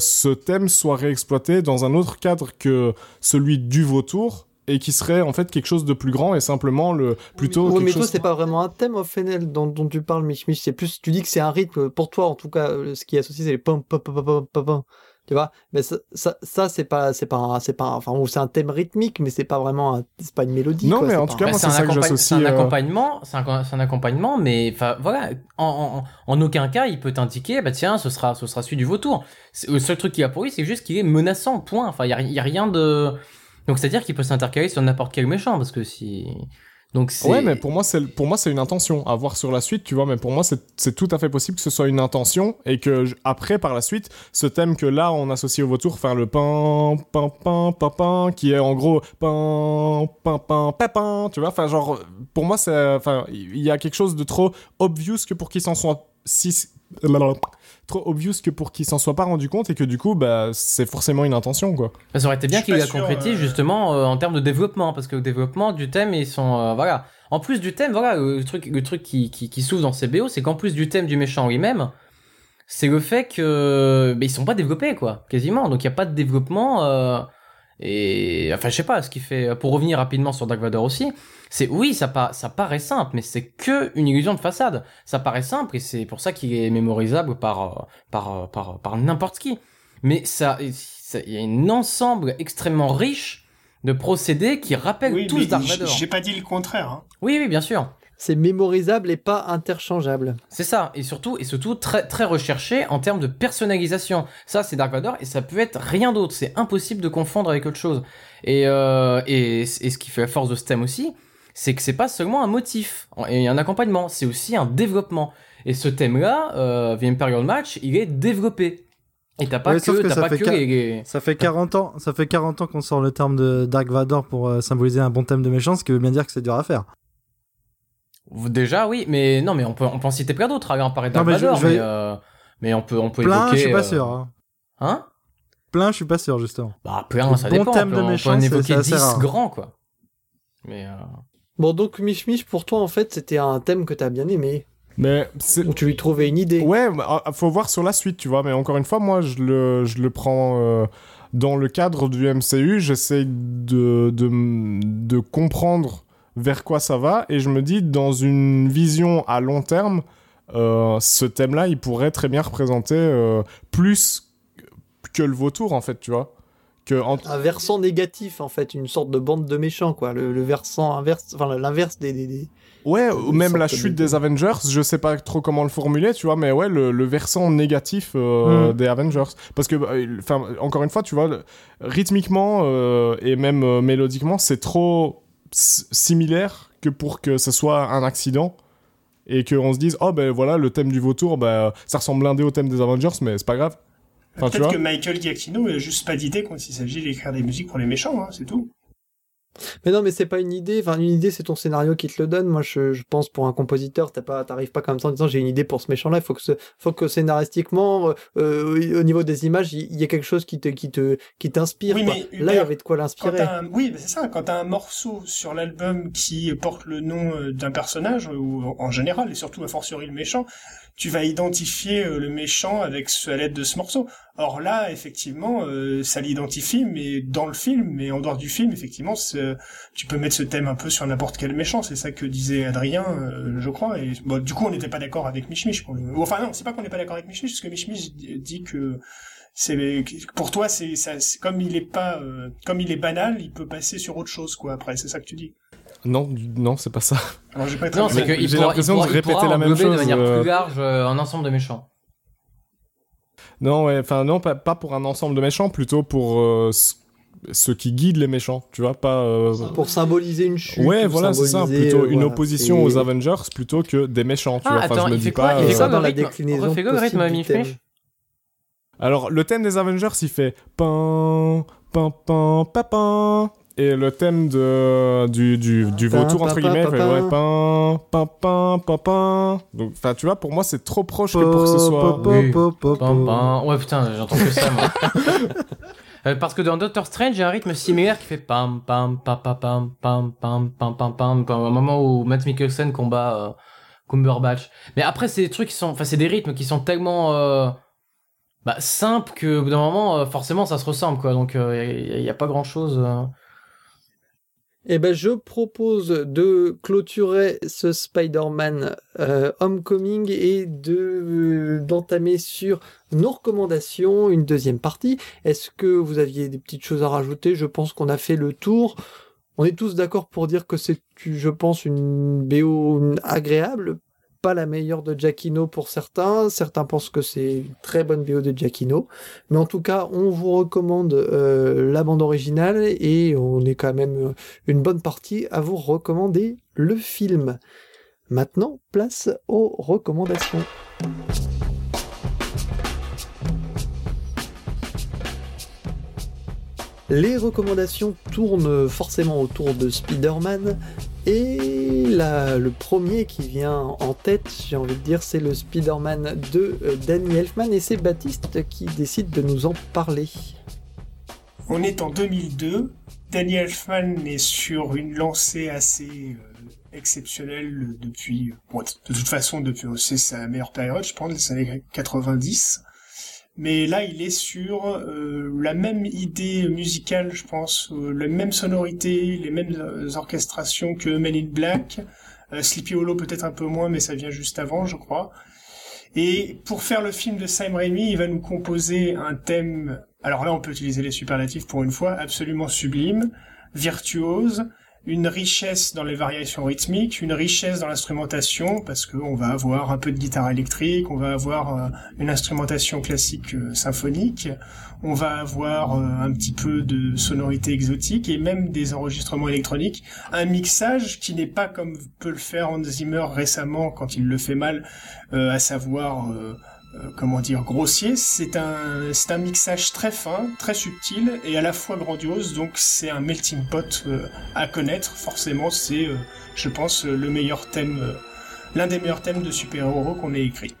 ce thème soit réexploité dans un autre cadre que celui du vautour et qui serait en fait quelque chose de plus grand et simplement le plutôt. Oui, mais toi, c'est pas vraiment un thème of FNL dont, dont tu parles, Mich Mich. C'est plus, tu dis que c'est un rythme pour toi, en tout cas, ce qui est associé, c'est les pom pom pom pom pom pom. Tu vois, mais ça, ça, ça c'est pas, c'est pas, c'est pas, enfin, c'est un thème rythmique, mais c'est pas vraiment, c'est pas une mélodie. Non, mais en tout cas, c'est ça que j'associe. C'est un euh, accompagnement, c'est un, un, accompagnement, mais enfin, voilà, en, en, en, aucun cas, il peut t'indiquer, bah tiens, ce sera, ce sera celui du vautour. Le seul truc qu'il a pour lui, c'est juste qu'il est menaçant, point. Enfin, il y y a rien de, donc c'est-à-dire qu'il peut s'intercaler sur n'importe quel méchant, parce que si... Donc ouais, mais pour moi c'est une intention à voir sur la suite, tu vois. Mais pour moi c'est tout à fait possible que ce soit une intention et que après par la suite ce thème que là on associe au vautour, enfin le pain pain pain pain pain qui est en gros pain pain pain pain, tu vois. Enfin genre pour moi il y a quelque chose de trop obvious que pour qu'il s'en soit si trop obvious que pour qu'il s'en soit pas rendu compte et que du coup bah c'est forcément une intention quoi. Ça aurait été bien qu'il la concrétise euh, justement euh, en termes de développement parce que le développement du thème ils sont euh, voilà en plus du thème voilà le truc le truc qui qui, qui s'ouvre dans ces BO c'est qu'en plus du thème du méchant lui-même c'est le fait que bah, ils sont pas développés quoi quasiment donc il y a pas de développement et enfin je sais pas ce qui fait pour revenir rapidement sur Dark Vador aussi c'est oui, ça, ça paraît simple, mais c'est que une illusion de façade. Ça paraît simple et c'est pour ça qu'il est mémorisable par par par par n'importe qui. Mais ça, il y a un ensemble extrêmement riche de procédés qui rappellent tous Dark Vador. J'ai pas dit le contraire. Hein. Oui, oui, bien sûr. C'est mémorisable et pas interchangeable. C'est ça, et surtout, et surtout très très recherché en termes de personnalisation. Ça, c'est Dark Vador et ça peut être rien d'autre. C'est impossible de confondre avec autre chose. Et, euh, et, et ce qui fait la force de ce thème aussi, c'est que c'est pas seulement un motif et un accompagnement, c'est aussi un développement. Et ce thème-là, euh, The Imperial Match, il est développé. Et t'as pas que, ça pas que Ça fait 40 ans, ça fait 40 ans qu'on sort le terme de Dark Vador pour euh, symboliser un bon thème de méchant, ce qui veut bien dire que c'est dur à faire. Déjà, oui, mais non, mais on peut, on peut en citer plein d'autres. on parler de Dark Vador, mais, euh, mais, on peut, on peut plein, évoquer. je suis pas sûr. Hein, hein? Plein, je suis pas sûr, justement. Bah, plein, ça bon dépend. Thème on peut, de méchant, on peut en évoquer 10 grands, quoi. Mais, Bon, donc Mich Mich, pour toi, en fait, c'était un thème que t'as bien aimé. Mais Où tu lui trouvais une idée. Ouais, faut voir sur la suite, tu vois. Mais encore une fois, moi, je le, je le prends euh, dans le cadre du MCU. J'essaie de, de, de comprendre vers quoi ça va. Et je me dis, dans une vision à long terme, euh, ce thème-là, il pourrait très bien représenter euh, plus que le vautour, en fait, tu vois. Un versant négatif, en fait, une sorte de bande de méchants, quoi. Le, versant inverse, enfin l'inverse des, des, Ouais, ou même la chute des Avengers, je sais pas trop comment le formuler, tu vois, mais ouais, le, versant négatif euh, hmm. des Avengers. Parce que, euh, enfin, encore une fois, tu vois, rythmiquement euh, et même mélodiquement, c'est trop similaire que pour que ce soit un accident et qu'on se dise, oh ben voilà, le thème du vautour, ben, ça ressemble blindé au thème des Avengers, mais c'est pas grave. Peut-être que Michael Giacchino a juste pas d'idée quand il s'agit d'écrire des musiques pour les méchants, hein, c'est tout. Mais non, mais c'est pas une idée. Enfin, une idée, c'est ton scénario qui te le donne. Moi, je, je pense pour un compositeur, t'as pas, t'arrives pas comme ça en disant j'ai une idée pour ce méchant-là. Il faut que, ce, faut que scénaristiquement, euh, au niveau des images, il y, ait quelque chose qui te, qui te, qui t'inspire. Oui, mais là, il y avait de quoi l'inspirer. Oui, c'est ça. Quand t'as un morceau sur l'album qui porte le nom euh, d'un personnage, ou en général, et surtout a fortiori le méchant, tu vas identifier euh, le méchant avec à l'aide de ce morceau. Or là, effectivement, euh, ça l'identifie, mais dans le film, mais en dehors du film, effectivement, tu peux mettre ce thème un peu sur n'importe quel méchant. C'est ça que disait Adrien, euh, je crois. Et bon, du coup, on n'était pas d'accord avec Mich. Enfin non, c'est pas qu'on n'est pas d'accord avec Mich parce que Mich dit que c'est pour toi, c'est comme il est pas, comme il est banal, il peut passer sur autre chose, quoi. Après, c'est ça que tu dis. Non, non, c'est pas ça. Alors, j'ai pas non, c'est qu'il j'ai l'impression de répéter la même chose. de manière euh. plus large euh, un ensemble de méchants. Non, ouais, enfin non, pas, pas pour un ensemble de méchants, plutôt pour euh, ceux qui guident les méchants, tu vois, pas euh, pour symboliser une chute. Ouais, voilà, c'est ça, plutôt une opposition aux Avengers plutôt que des méchants, tu ah, vois. Enfin, attends, je me il dis fait quoi, pas. il fait euh, quoi dans le la rythme déclinaison Refais quoi le rythme, possible du thème. Alors, le thème des Avengers, il fait pam pam pam pam. Et le thème de, du, du, du vautour, entre guillemets, il fait ouais, pam pam pam pam pam. Donc, enfin, tu vois, pour moi, c'est trop proche que pour que ce soit. Oui. Pam, pam. Ouais, putain, j'entends que ça, moi. Euh, Parce que dans Doctor Strange, il y a un rythme similaire qui fait pam pam pam pam pam pam pam pam pam pam pam au moment où Matt Mikkelsen combat euh, Cumberbatch. Mais après, c'est des trucs qui sont, enfin, c'est des rythmes qui sont tellement euh, bah, simples que au bout d'un moment, euh, forcément, ça se ressemble, quoi. Donc, il n'y a, pas grand chose. Eh ben, je propose de clôturer ce Spider-Man euh, Homecoming et de d'entamer sur nos recommandations une deuxième partie. Est-ce que vous aviez des petites choses à rajouter? Je pense qu'on a fait le tour. On est tous d'accord pour dire que c'est, je pense, une BO agréable. La meilleure de Giacchino pour certains. Certains pensent que c'est une très bonne BO de Giacchino. Mais en tout cas, on vous recommande euh, la bande originale et on est quand même une bonne partie à vous recommander le film. Maintenant, place aux recommandations. Les recommandations tournent forcément autour de Spider-Man et le premier qui vient en tête, j'ai envie de dire, c'est le Spider-Man de euh, Danny Elfman et c'est Baptiste qui décide de nous en parler. On est en 2002. Danny Elfman est sur une lancée assez euh, exceptionnelle depuis, bon, de toute façon, depuis, c'est sa meilleure période, je pense, les années 90. Mais là, il est sur euh, la même idée musicale, je pense, euh, la même sonorité, les mêmes euh, orchestrations que Men in Black. Euh, Sleepy Hollow peut-être un peu moins, mais ça vient juste avant, je crois. Et pour faire le film de Sam Raimi, il va nous composer un thème. Alors là, on peut utiliser les superlatifs pour une fois, absolument sublime, virtuose, une richesse dans les variations rythmiques, une richesse dans l'instrumentation, parce qu'on va avoir un peu de guitare électrique, on va avoir euh, une instrumentation classique euh, symphonique, on va avoir euh, un petit peu de sonorité exotique et même des enregistrements électroniques, un mixage qui n'est pas comme peut le faire Hans Zimmer récemment quand il le fait mal, à savoir comment dire grossier. C'est un c'est un mixage très fin, très subtil et à la fois grandiose. Donc c'est un melting pot euh, à connaître. Forcément, c'est euh, je pense euh, le meilleur thème, euh, l'un des meilleurs thèmes de super-héros qu'on ait écrit.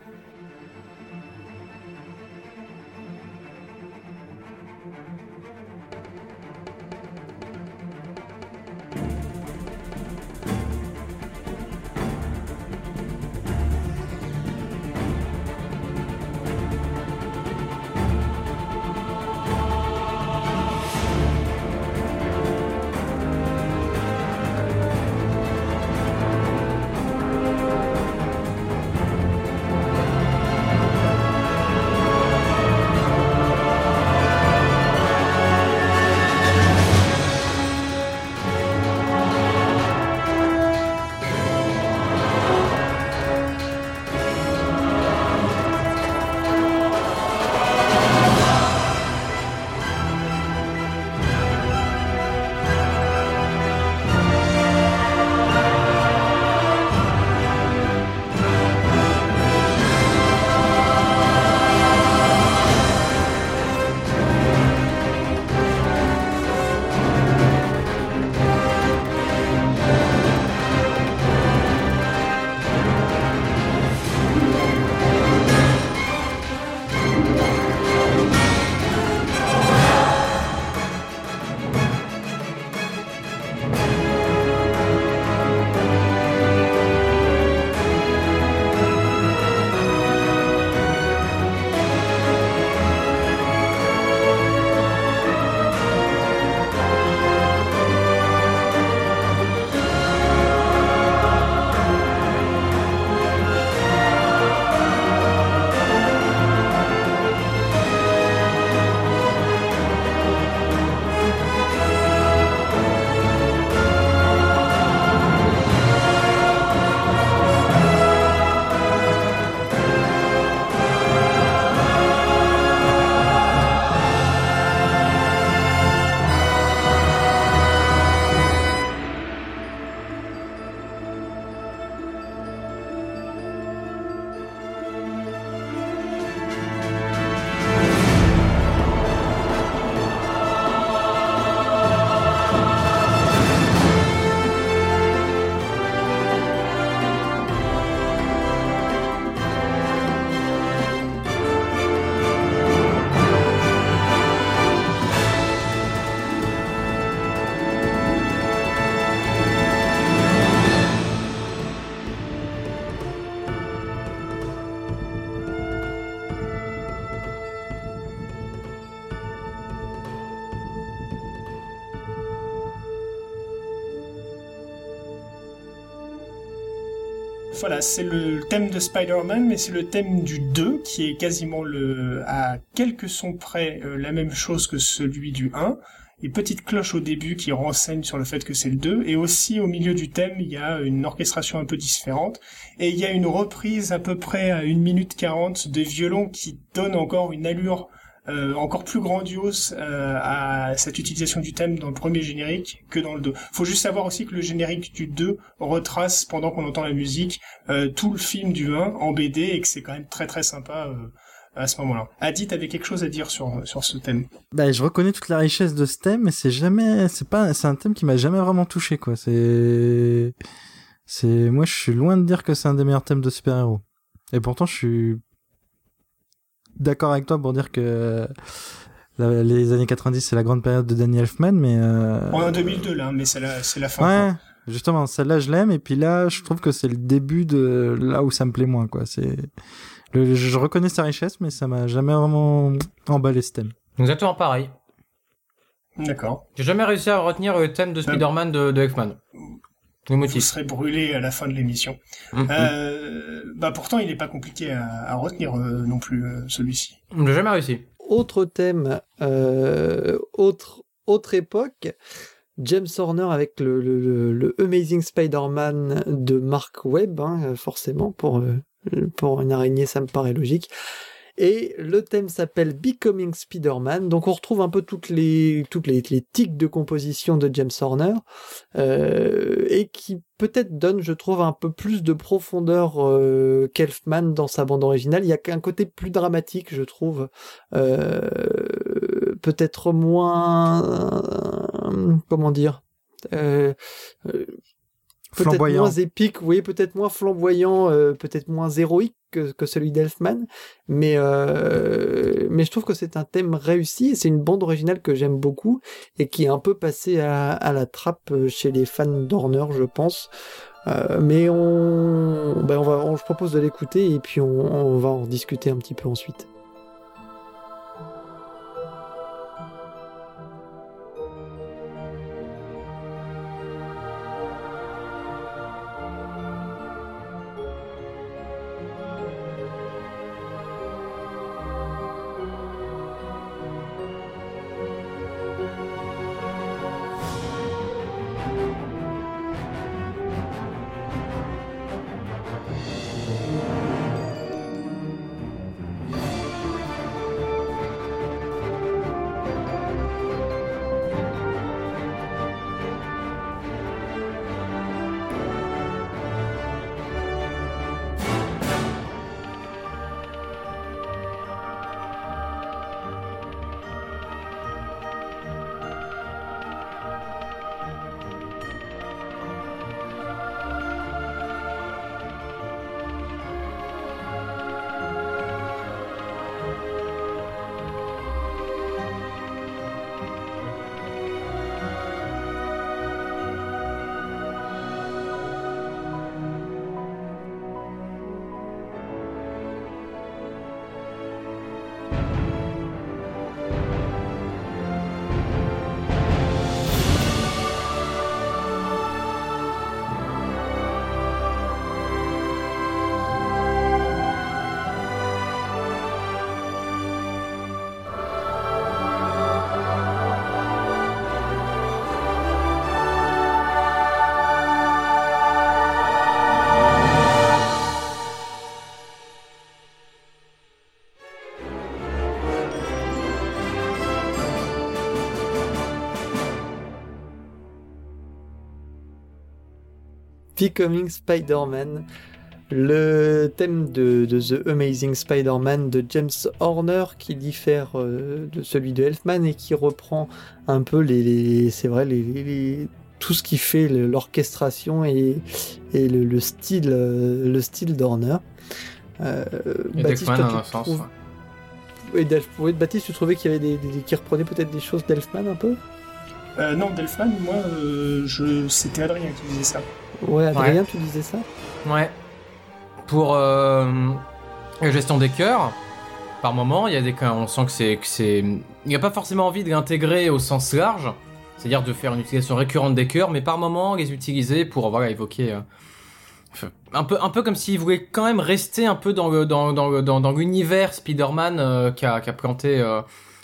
Voilà, c'est le thème de Spider-Man, mais c'est le thème du 2 qui est quasiment le, à quelques sons près euh, la même chose que celui du 1. Une petite cloche au début qui renseigne sur le fait que c'est le 2, et aussi au milieu du thème, il y a une orchestration un peu différente, et il y a une reprise à peu près à 1 minute 40 de violon qui donne encore une allure euh, encore plus grandiose euh, à cette utilisation du thème dans le premier générique que dans le 2. Faut juste savoir aussi que le générique du 2 retrace pendant qu'on entend la musique euh, tout le film du 1 en BD et que c'est quand même très très sympa à ce moment-là. Adi, t'avais quelque chose à dire sur sur ce thème? Bah, je reconnais toute la richesse de ce thème, mais c'est jamais, c'est pas, c'est un thème qui m'a jamais vraiment touché, quoi. C'est, c'est, moi, je suis loin de dire que c'est un des meilleurs thèmes de super-héros. Et pourtant, je suis d'accord avec toi pour dire que les années 90 c'est la grande période de Danny Elfman, mais euh... on est en 2002 là, mais c'est la, c'est la fin. Ouais. Justement, celle-là je l'aime et puis là je trouve que c'est le début de là où ça me plaît moins quoi. C'est le... je reconnais sa richesse mais ça m'a jamais vraiment emballé ce thème. Exactement pareil. D'accord. J'ai jamais réussi à retenir le thème de Spider-Man de, de Elfman. Vous serez brûlé à la fin de l'émission. Mm-hmm. euh, bah pourtant, il n'est pas compliqué à, à retenir euh, non plus euh, celui-ci. Je n'ai jamais réussi. Autre thème, euh, autre autre époque. James Horner avec le, le, le Amazing Spider-Man de Mark Webb, hein, forcément pour pour une araignée, ça me paraît logique. Et le thème s'appelle Becoming Spider-Man. Donc on retrouve un peu toutes les toutes les, les tics de composition de James Horner euh, et qui peut-être donne, je trouve, un peu plus de profondeur euh, qu'Elfman dans sa bande originale. Il y a un côté plus dramatique, je trouve, euh, peut-être moins, comment dire. Euh, peut-être moins épique, oui, peut-être moins flamboyant, euh, peut-être moins héroïque que, celui d'Elfman, mais euh, mais je trouve que c'est un thème réussi et c'est une bande originale que j'aime beaucoup et qui est un peu passée à, la trappe chez les fans d'Horner, je pense. Euh, mais on, ben va, je propose de l'écouter et puis on va en discuter un petit peu ensuite. Becoming Spider-Man, le thème de, de, The Amazing Spider-Man de James Horner qui diffère euh, de celui de Elfman et qui reprend un peu les, les c'est vrai les, les, tout ce qui fait l'orchestration et, et le, le, style euh, le style d'Horner. Euh, et Baptiste, toi, tu sens, trouves... ouais. Oui, Baptiste, tu trouvais qu'il y avait des, des qui reprenaient peut-être des choses d'Elfman un peu? Euh, Non, d'Elfman, moi, euh, je c'était Adrien qui disait ça. Ouais, Adrien, ouais. tu disais ça Ouais. Pour euh, la gestion des cœurs, par moment, il y a des cas, on sent que c'est, que c'est, il n'y a pas forcément envie de l'intégrer au sens large, c'est-à-dire de faire une utilisation récurrente des cœurs, mais par moment les utiliser pour voilà évoquer, euh, un peu, un peu comme s'il voulait quand même rester un peu dans le, dans, dans, dans, dans l'univers Spider-Man euh, qu'a, qu'a planté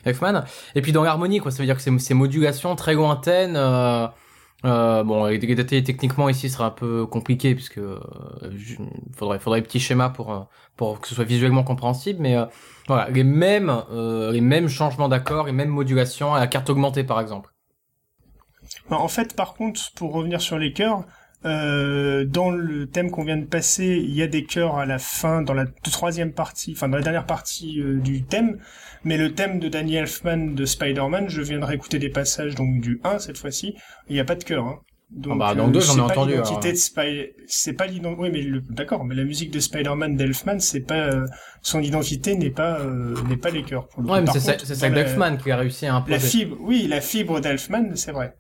Elfman. Et puis dans l'harmonie, quoi. Ça veut dire que ces, ces modulations très lointaines. Euh, euh, bon, détails techniquement ici sera un peu compliqué puisque euh, faudrait, faudrait petit schéma pour euh, pour que ce soit visuellement compréhensible. Mais euh, voilà, les mêmes, les mêmes changements d'accords, les mêmes modulations à la carte augmentée par exemple. Bah, en fait, par contre, pour revenir sur les chœurs, euh, dans le thème qu'on vient de passer, il y a des chœurs à la fin, dans la troisième partie, enfin dans la dernière partie euh, du thème. Mais le thème de Danny Elfman de Spider-Man, je viendrai écouter des passages donc du 1 cette fois-ci. Il n'y a pas de chœur. Hein. Donc, ah bah, dans euh, deux, j'en ai entendu. De Spy... C'est pas l'identité. Oui, mais le... d'accord. Mais la musique de Spider-Man d'Elfman, c'est pas son identité n'est pas n'est pas les chœurs. ouais, mais c'est ça d'Elfman qui a réussi à imposer. La fibre, oui, la fibre d'Elfman, c'est vrai.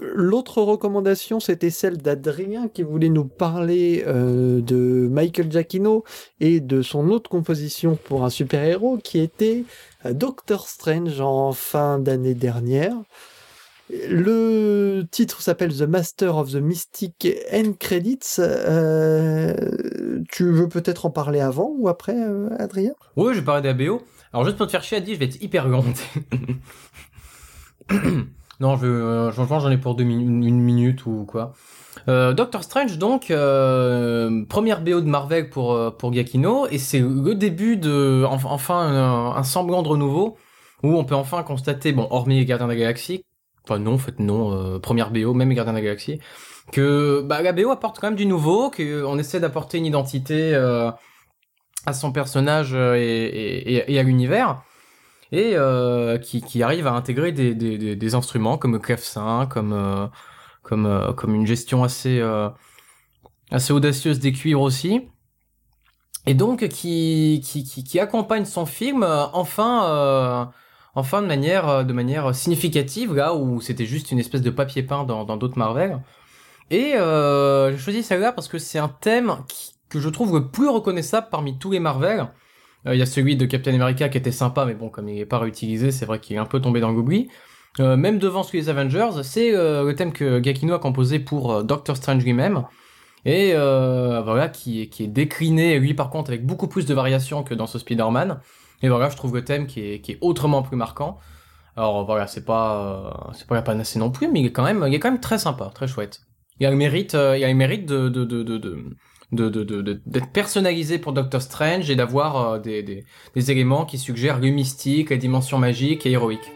L'autre recommandation, c'était celle d'Adrien qui voulait nous parler euh, de Michael Giacchino et de son autre composition pour un super-héros qui était euh, Doctor Strange en fin d'année dernière. Le titre s'appelle The Master of the Mystic End Credits. Euh, tu veux peut-être en parler avant ou après, Adrien? Oui, je vais parler d'ABO. Alors juste pour te faire chier, Adi, je vais être hyper argumenté. Non, je, euh, j'en ai pour deux une minute ou quoi. Euh, Doctor Strange, donc, euh, première BO de Marvel pour, euh, pour Giacchino, et c'est le début de, enfin, un, semblant de renouveau, où on peut enfin constater, bon, hormis les Gardiens de la Galaxie, enfin non, en fait non, euh, première BO, même les Gardiens de la Galaxie, que bah, la BO apporte quand même du nouveau, qu'on essaie d'apporter une identité à son personnage et, et, et à l'univers et euh, qui, qui, arrive à intégrer des, des, des, instruments comme le clavecin, comme euh, comme euh, comme une gestion assez assez audacieuse des cuivres aussi, et donc qui qui, qui, qui accompagne son film enfin enfin de manière de manière significative là où c'était juste une espèce de papier peint dans dans d'autres Marvel. Et euh, j'ai choisi celle-là parce que c'est un thème qui, que je trouve le plus reconnaissable parmi tous les Marvel. Euh, il y a celui de Captain America qui était sympa, mais bon, comme il n'est pas réutilisé, c'est vrai qu'il est un peu tombé dans l'oubli. Euh, même devant celui des Avengers, c'est euh, le thème que Gakino a composé pour Doctor Strange lui-même. Et voilà, qui, qui est décliné, lui par contre, avec beaucoup plus de variations que dans ce Spider-Man. Et voilà, je trouve le thème qui est, qui est autrement plus marquant. Alors voilà, c'est pas c'est pas la panacée non plus, mais il est quand même il est quand même très sympa, très chouette. Il a le mérite il a le mérite de de, de, de d'être personnalisé pour Doctor Strange et d'avoir euh, des, des, des, éléments qui suggèrent le mystique, les dimensions magiques et héroïques.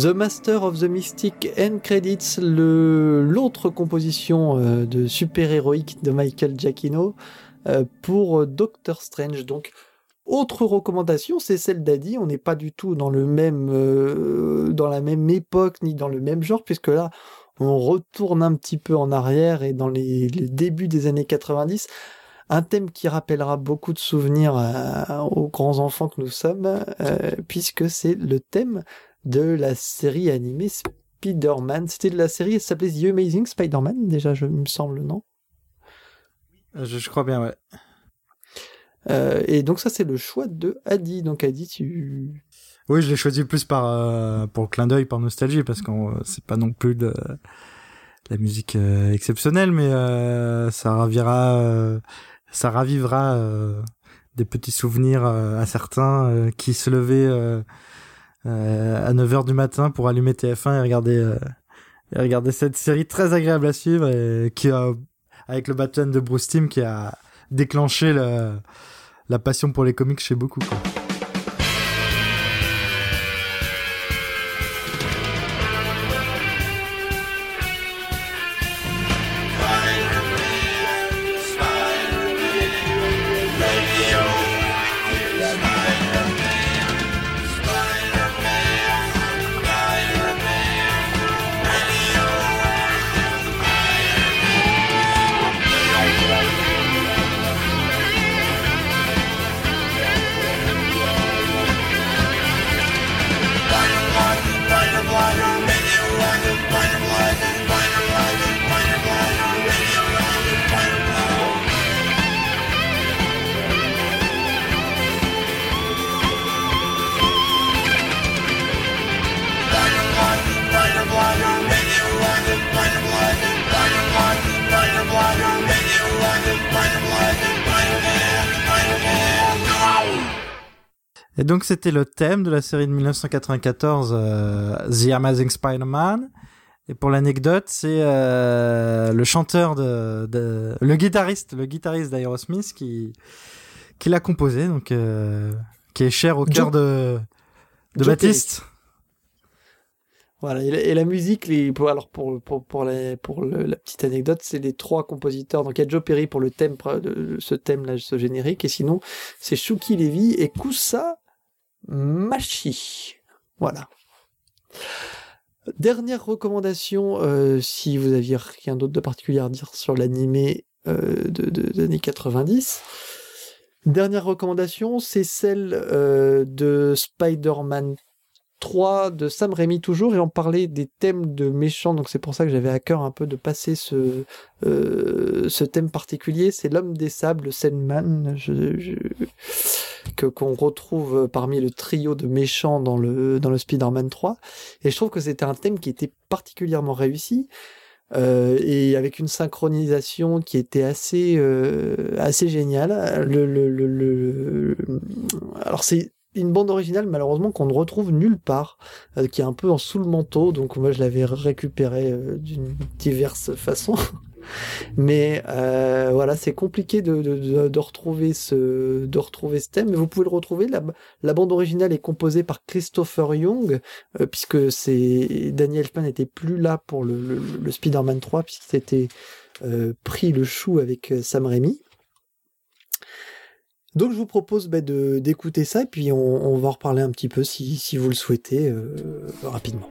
The Master of the Mystic End Credits, l'autre composition euh, de super-héroïque de Michael Giacchino euh, pour Doctor Strange. Donc, autre recommandation, c'est celle d'Adi. On n'est pas du tout dans le même, euh, dans la même époque ni dans le même genre, puisque là, on retourne un petit peu en arrière et dans les, débuts des années 90. Un thème qui rappellera beaucoup de souvenirs aux grands enfants que nous sommes, puisque c'est le thème de la série animée Spider-Man. C'était de la série, elle s'appelait The Amazing Spider-Man, déjà, je me semble, non? Euh, je, crois bien, ouais. Euh, et donc ça, c'est le choix de Adi. Donc Adi, tu... Oui, je l'ai choisi plus par euh, pour le clin d'œil, par nostalgie, parce que c'est pas non plus de la musique exceptionnelle, mais ça ravira, ça ravivera des petits souvenirs à certains qui se levaient à 9h du matin pour allumer TF1 et regarder, euh, et regarder cette série très agréable à suivre et qui a, avec le baptême de Bruce Timm qui a déclenché la, la passion pour les comics chez beaucoup. C'était le thème de la série de 1994, euh, The Amazing Spider-Man. Et pour l'anecdote, c'est euh, le chanteur de, de, le guitariste, le guitariste d'Aerosmith qui qui l'a composé, donc euh, qui est cher au cœur de de Baptiste. Voilà, et la, musique, les, pour, alors pour, pour, pour, les, pour la petite anecdote, c'est les trois compositeurs. Donc il y a Joe Perry pour le thème, ce thème-là, ce générique, et sinon c'est Shuki Levy et Kusa Machi. Voilà. Dernière recommandation, euh, si vous aviez rien d'autre de particulier à dire sur l'animé euh, de, des années 90. Dernière recommandation, c'est celle euh, de Spider-Man 3 de Sam Raimi toujours, et on parlait des thèmes de méchants, donc c'est pour ça que j'avais à cœur un peu de passer ce, euh, ce thème particulier, c'est l'homme des sables, Sandman, je, que qu'on retrouve parmi le trio de méchants dans le, dans le Spider-Man 3, et je trouve que c'était un thème qui était particulièrement réussi, euh, et avec une synchronisation qui était assez euh, assez géniale. Le, le, le, le... alors c'est une bande originale malheureusement qu'on ne retrouve nulle part, euh, qui est un peu en sous le manteau, donc moi je l'avais récupéré euh, d'une diverse façon. Mais euh, voilà, c'est compliqué de, retrouver ce de retrouver ce thème. Mais vous pouvez le retrouver. La, la bande originale est composée par Christopher Young, puisque c'est Daniel Elfman n'était plus là pour le, Spider-Man 3, puisqu'il s'était pris le chou avec Sam Raimi. Donc je vous propose bah, d'écouter ça, et puis on, va en reparler un petit peu si, si vous le souhaitez euh, rapidement.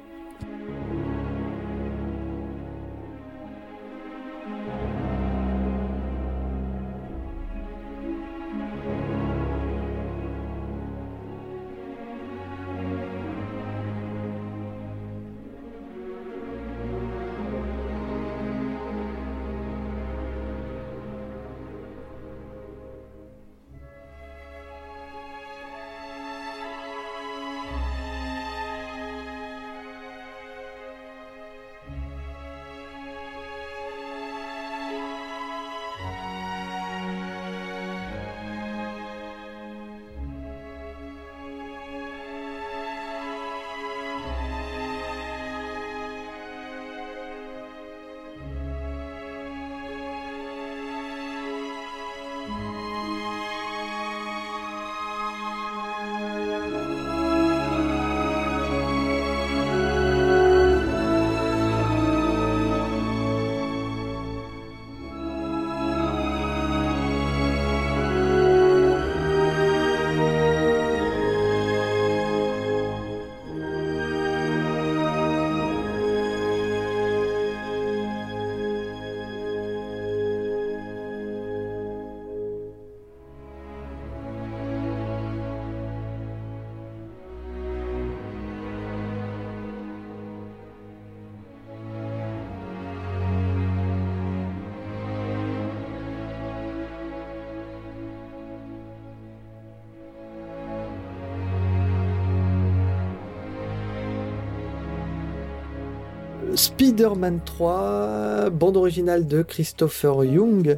Spider-Man 3, bande originale de Christopher Young,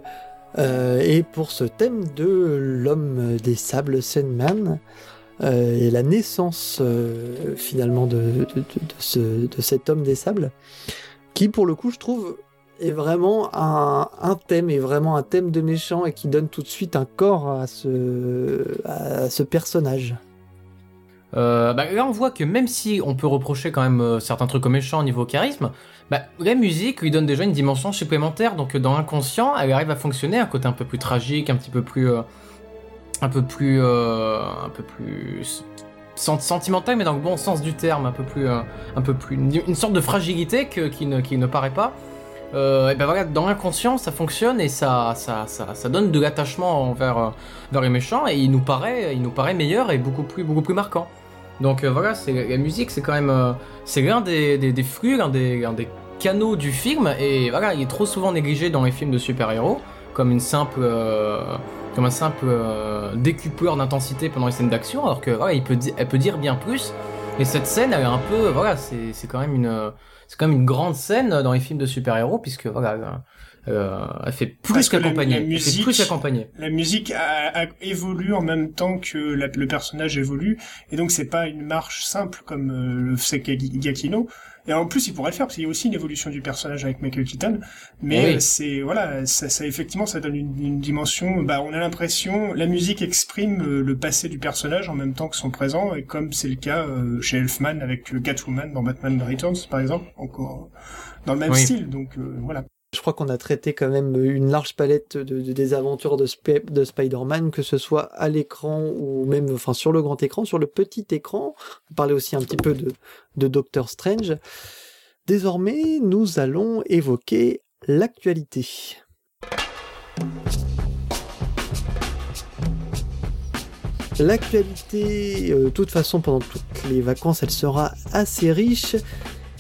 et pour ce thème de l'homme des sables, Sandman, et la naissance finalement de, cet homme des sables, qui pour le coup je trouve est vraiment un, thème, est vraiment un thème de méchant et qui donne tout de suite un corps à ce personnage. Euh, bah, là, on voit que même si on peut reprocher quand même euh, certains trucs au méchant au niveau charisme, bah, la musique lui donne déjà une dimension supplémentaire. Donc, dans l'inconscient, elle arrive à fonctionner, un côté un peu plus tragique, un petit peu plus, euh, un peu plus, un peu plus sentimental, mais dans le bon sens du terme, un peu plus, un peu plus, une, sorte de fragilité qui, ne, paraît pas. Ben dans l'inconscient, ça fonctionne et ça, donne de l'attachement envers, vers les méchants et il nous paraît, il meilleur et beaucoup plus, beaucoup plus marquant. Donc euh, voilà, c'est la musique, c'est quand même, euh, c'est l'un des, des, flux, l'un des, des canaux du film et voilà, il est trop souvent négligé dans les films de super-héros comme une simple, comme un simple décupleur d'intensité pendant les scènes d'action, alors que voilà, il peut, elle peut dire bien plus. Et cette scène, elle est un peu, voilà, c'est quand même une c'est quand même une grande scène dans les films de super-héros puisque voilà euh, elle fait plus qu'accompagner. La, musique, plus La musique a, évolue en même temps que le personnage évolue et donc c'est pas une marche simple comme euh, le fait Giacchino. Et en plus, il pourrait le faire parce qu'il y a aussi une évolution du personnage avec Michael Keaton. Mais c'est voilà, ça, ça, effectivement, ça donne une, une dimension. Bah, on a l'impression, la musique exprime euh, le passé du personnage en même temps que son présent, et comme c'est le cas euh, chez Elfman avec Catwoman dans Batman Returns, par exemple, encore dans le même style. Donc voilà. Je crois qu'on a traité quand même une large palette de, des aventures de, de Spider-Man, que ce soit à l'écran ou même enfin, sur le grand écran, sur le petit écran. On parlait aussi un petit peu de, Doctor Strange. Désormais, nous allons évoquer l'actualité. L'actualité, de toute façon, pendant toutes les vacances, elle sera assez riche.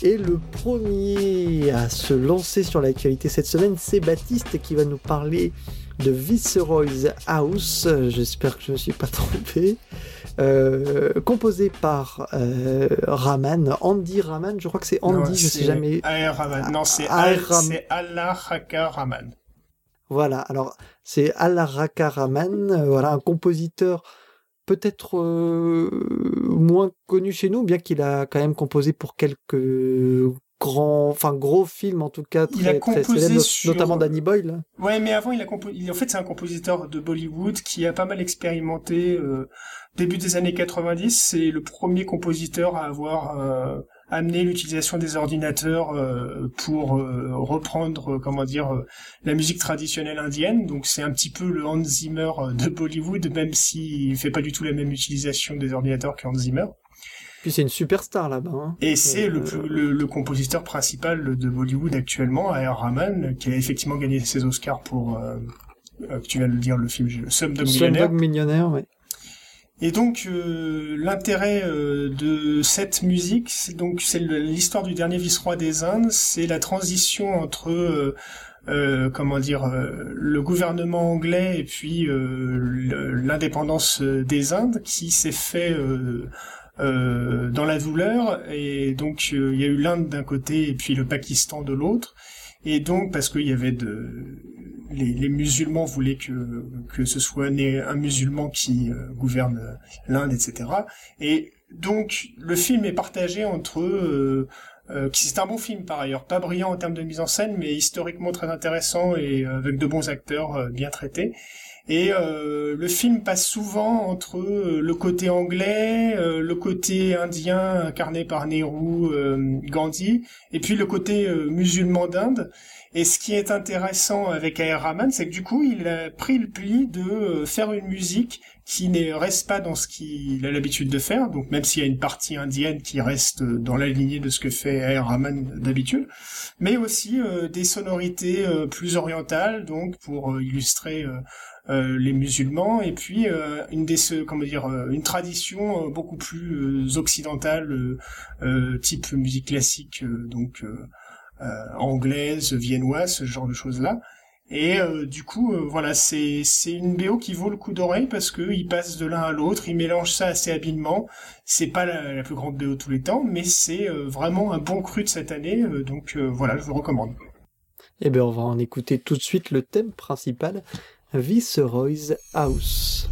Et le premier à se lancer sur l'actualité cette semaine, c'est Baptiste qui va nous parler de Viceroy's House. J'espère que je ne me suis pas trompé. Euh, composé par euh, Raman, Andy Raman, je crois que c'est Andy, je sais jamais. Raman. Non, c'est Allah Raman. Voilà, alors c'est Allah Raman, voilà, un compositeur peut-être euh, moins connu chez nous, bien qu'il a quand même composé pour quelques grands, enfin gros films en tout cas très, très célèbres, notamment Danny Boyle. Ouais, mais avant il a composé. En fait, c'est un compositeur de Bollywood qui a pas mal expérimenté. Euh, début des années 90, c'est le premier compositeur à avoir euh, amener l'utilisation des ordinateurs euh, pour euh, reprendre, euh, comment dire, la musique traditionnelle indienne. Donc c'est un petit peu le Hans Zimmer de Bollywood, même s'il fait pas du tout la même utilisation des ordinateurs que Hans Zimmer. Puis c'est une superstar là-bas. Hein. Et c'est le, le, compositeur principal de Bollywood actuellement, A.R. Rahman, qui a effectivement gagné ses Oscars pour, tu viens de le dire, le film Slumdog Millionnaire. Slumdog Millionnaire, oui. Et donc euh, l'intérêt euh, de cette musique, c'est donc c'est l'histoire du dernier vice-roi des Indes, c'est la transition entre euh, comment dire le gouvernement anglais et puis l'indépendance des Indes qui s'est fait dans la douleur. Et donc il y a eu l'Inde d'un côté et puis le Pakistan de l'autre. Et donc parce qu'il y avait de les, musulmans voulaient que, que ce soit né un musulman qui euh, gouverne l'Inde, etc. Et donc le film est partagé entre euh, euh, c'est un bon film par ailleurs, pas brillant en termes de mise en scène, mais historiquement très intéressant et avec de bons acteurs bien traités. Et euh, le film passe souvent entre le côté anglais, le côté indien incarné par Nehru, Gandhi, et puis le côté musulman d'Inde. Et ce qui est intéressant avec A.R. Rahman, c'est que du coup, il a pris le pli de euh, faire une musique qui ne reste pas dans ce qu'il a l'habitude de faire, donc même s'il y a une partie indienne qui reste dans la lignée de ce que fait A.R. Rahman d'habitude, mais aussi euh, des sonorités euh, plus orientales, donc pour illustrer les musulmans, et puis une des comment dire une tradition beaucoup plus occidentale, type musique classique, donc euh, anglaise, viennoise, ce genre de choses-là. Et euh, du coup, euh, voilà, c'est une BO qui vaut le coup d'oreille parce que il passe de l'un à l'autre, il mélange ça assez habilement. C'est pas la, plus grande BO tous les temps, mais c'est euh, vraiment un bon cru de cette année, donc voilà, je vous recommande. Eh bien, on va en écouter tout de suite le thème principal, Viceroy's House.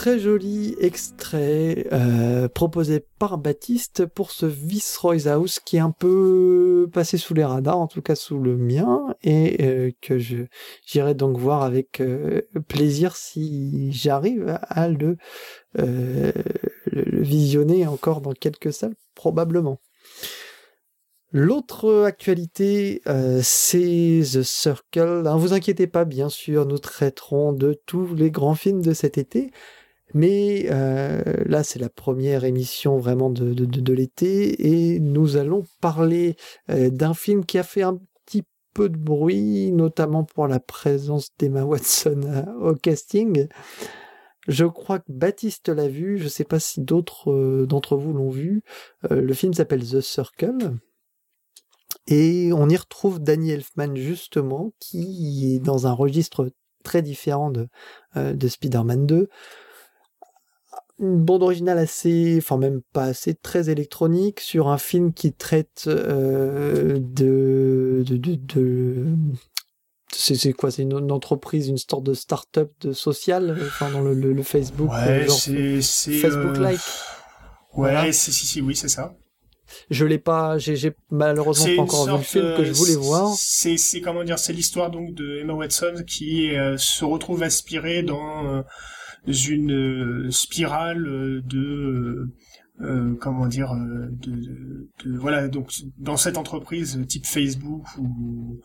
Très joli extrait euh, proposé par Baptiste pour ce Viceroy's House qui est un peu passé sous les radars, en tout cas sous le mien, et euh, que je j'irai donc voir avec euh, plaisir si j'arrive à le, visionner encore dans quelques salles, probablement. L'autre actualité, euh, c'est The Circle. Ne vous inquiétez pas, bien sûr, nous traiterons de tous les grands films de cet été. Mais euh, là, c'est la première émission vraiment de, de, l'été et nous allons parler euh, d'un film qui a fait un petit peu de bruit, notamment pour la présence d'Emma Watson au casting. Je crois que Baptiste l'a vu, je ne sais pas si d'autres d'entre vous l'ont vu. le film s'appelle The Circle. Et on y retrouve Danny Elfman justement, qui est dans un registre très différent de, euh, de Spider-Man 2. Une bande originale assez, enfin même pas assez, très électronique sur un film qui traite euh, de, de, de, c'est quoi? C'est une, entreprise, une sorte de start-up de social, enfin dans le, le, Facebook, ouais, c'est Facebook-like. Ouais, si, si, si, oui, c'est ça. Je l'ai pas, j'ai malheureusement pas encore vu le film que je voulais voir. C'est c'est comment dire, c'est l'histoire donc de Emma Watson qui euh, se retrouve aspirée dans euh, une euh, spirale de comment dire de, de, voilà donc dans cette entreprise type Facebook ou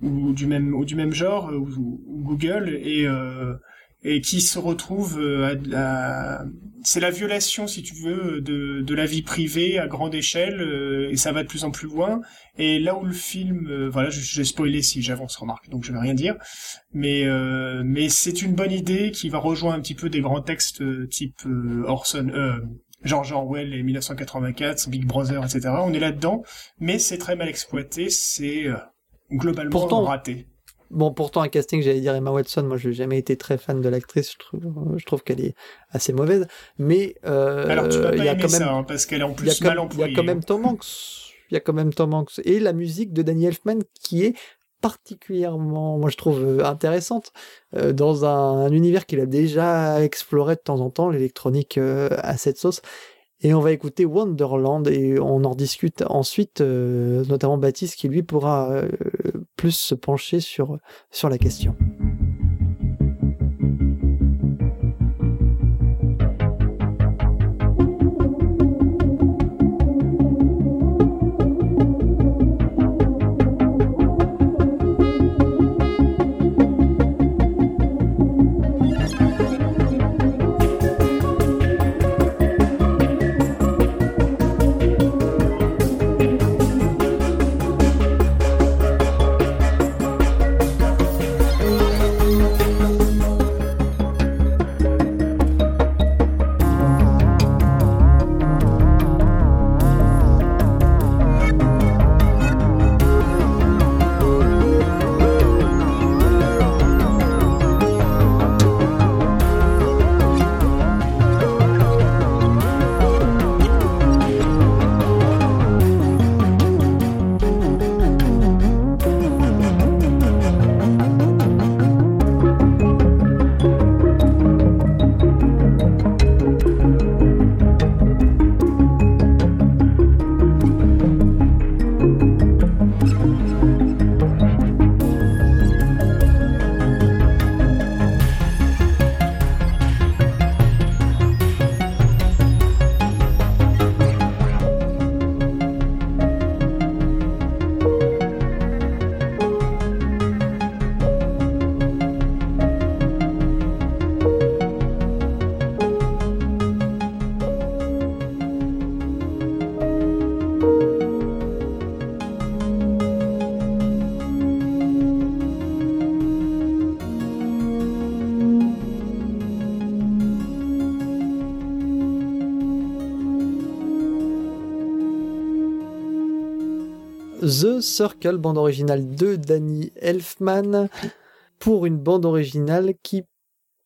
ou du même ou du même genre ou, ou Google et et qui se retrouve euh, à, c'est la violation si tu veux de, de la vie privée à grande échelle euh, et ça va de plus en plus loin. Et là où le film euh, voilà j'ai spoilé si j'avance remarque donc je vais rien dire. Mais mais c'est une bonne idée qui va rejoindre un petit peu des grands textes type Orson George Orwell et 1984 Big Brother etc on est là dedans mais c'est très mal exploité c'est globalement Pourtant, raté. Bon, pourtant, un casting, j'allais dire Emma Watson, moi, je n'ai jamais été très fan de l'actrice, je trouve, je trouve qu'elle est assez mauvaise, mais, euh, Alors, tu vas pas y a quand même, ça, hein, parce qu'elle est en plus mal employée. Il y a quand même Tom Hanks. Il y a quand même Tom Hanks. Et la musique de Danny Elfman qui est particulièrement, moi je trouve euh, intéressante euh, dans un, univers qu'il a déjà exploré de temps en temps, l'électronique euh, à cette sauce. Et on va écouter Wonderland et on en discute ensuite, notamment Baptiste qui lui pourra plus se pencher sur, sur la question. The Circle, bande originale de Danny Elfman, pour une bande originale qui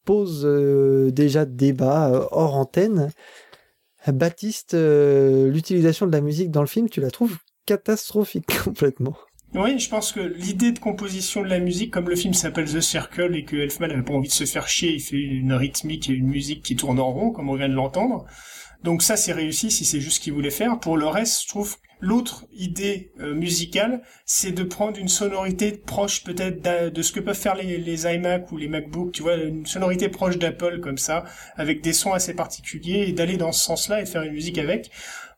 pose euh, déjà débat euh, hors antenne. Baptiste, euh, l'utilisation de la musique dans le film, tu la trouves catastrophique complètement. Oui, je pense que l'idée de composition de la musique, comme le film s'appelle The Circle et que Elfman n'avait pas envie de se faire chier, il fait une rythmique et une musique qui tourne en rond, comme on vient de l'entendre. Donc ça, c'est réussi si c'est juste ce qu'il voulait faire. Pour le reste, je trouve L'autre idée euh, musicale, c'est de prendre une sonorité proche peut-être de ce que peuvent faire les, iMac ou les MacBook, tu vois, une sonorité proche d'Apple comme ça, avec des sons assez particuliers, et d'aller dans ce sens-là et faire une musique avec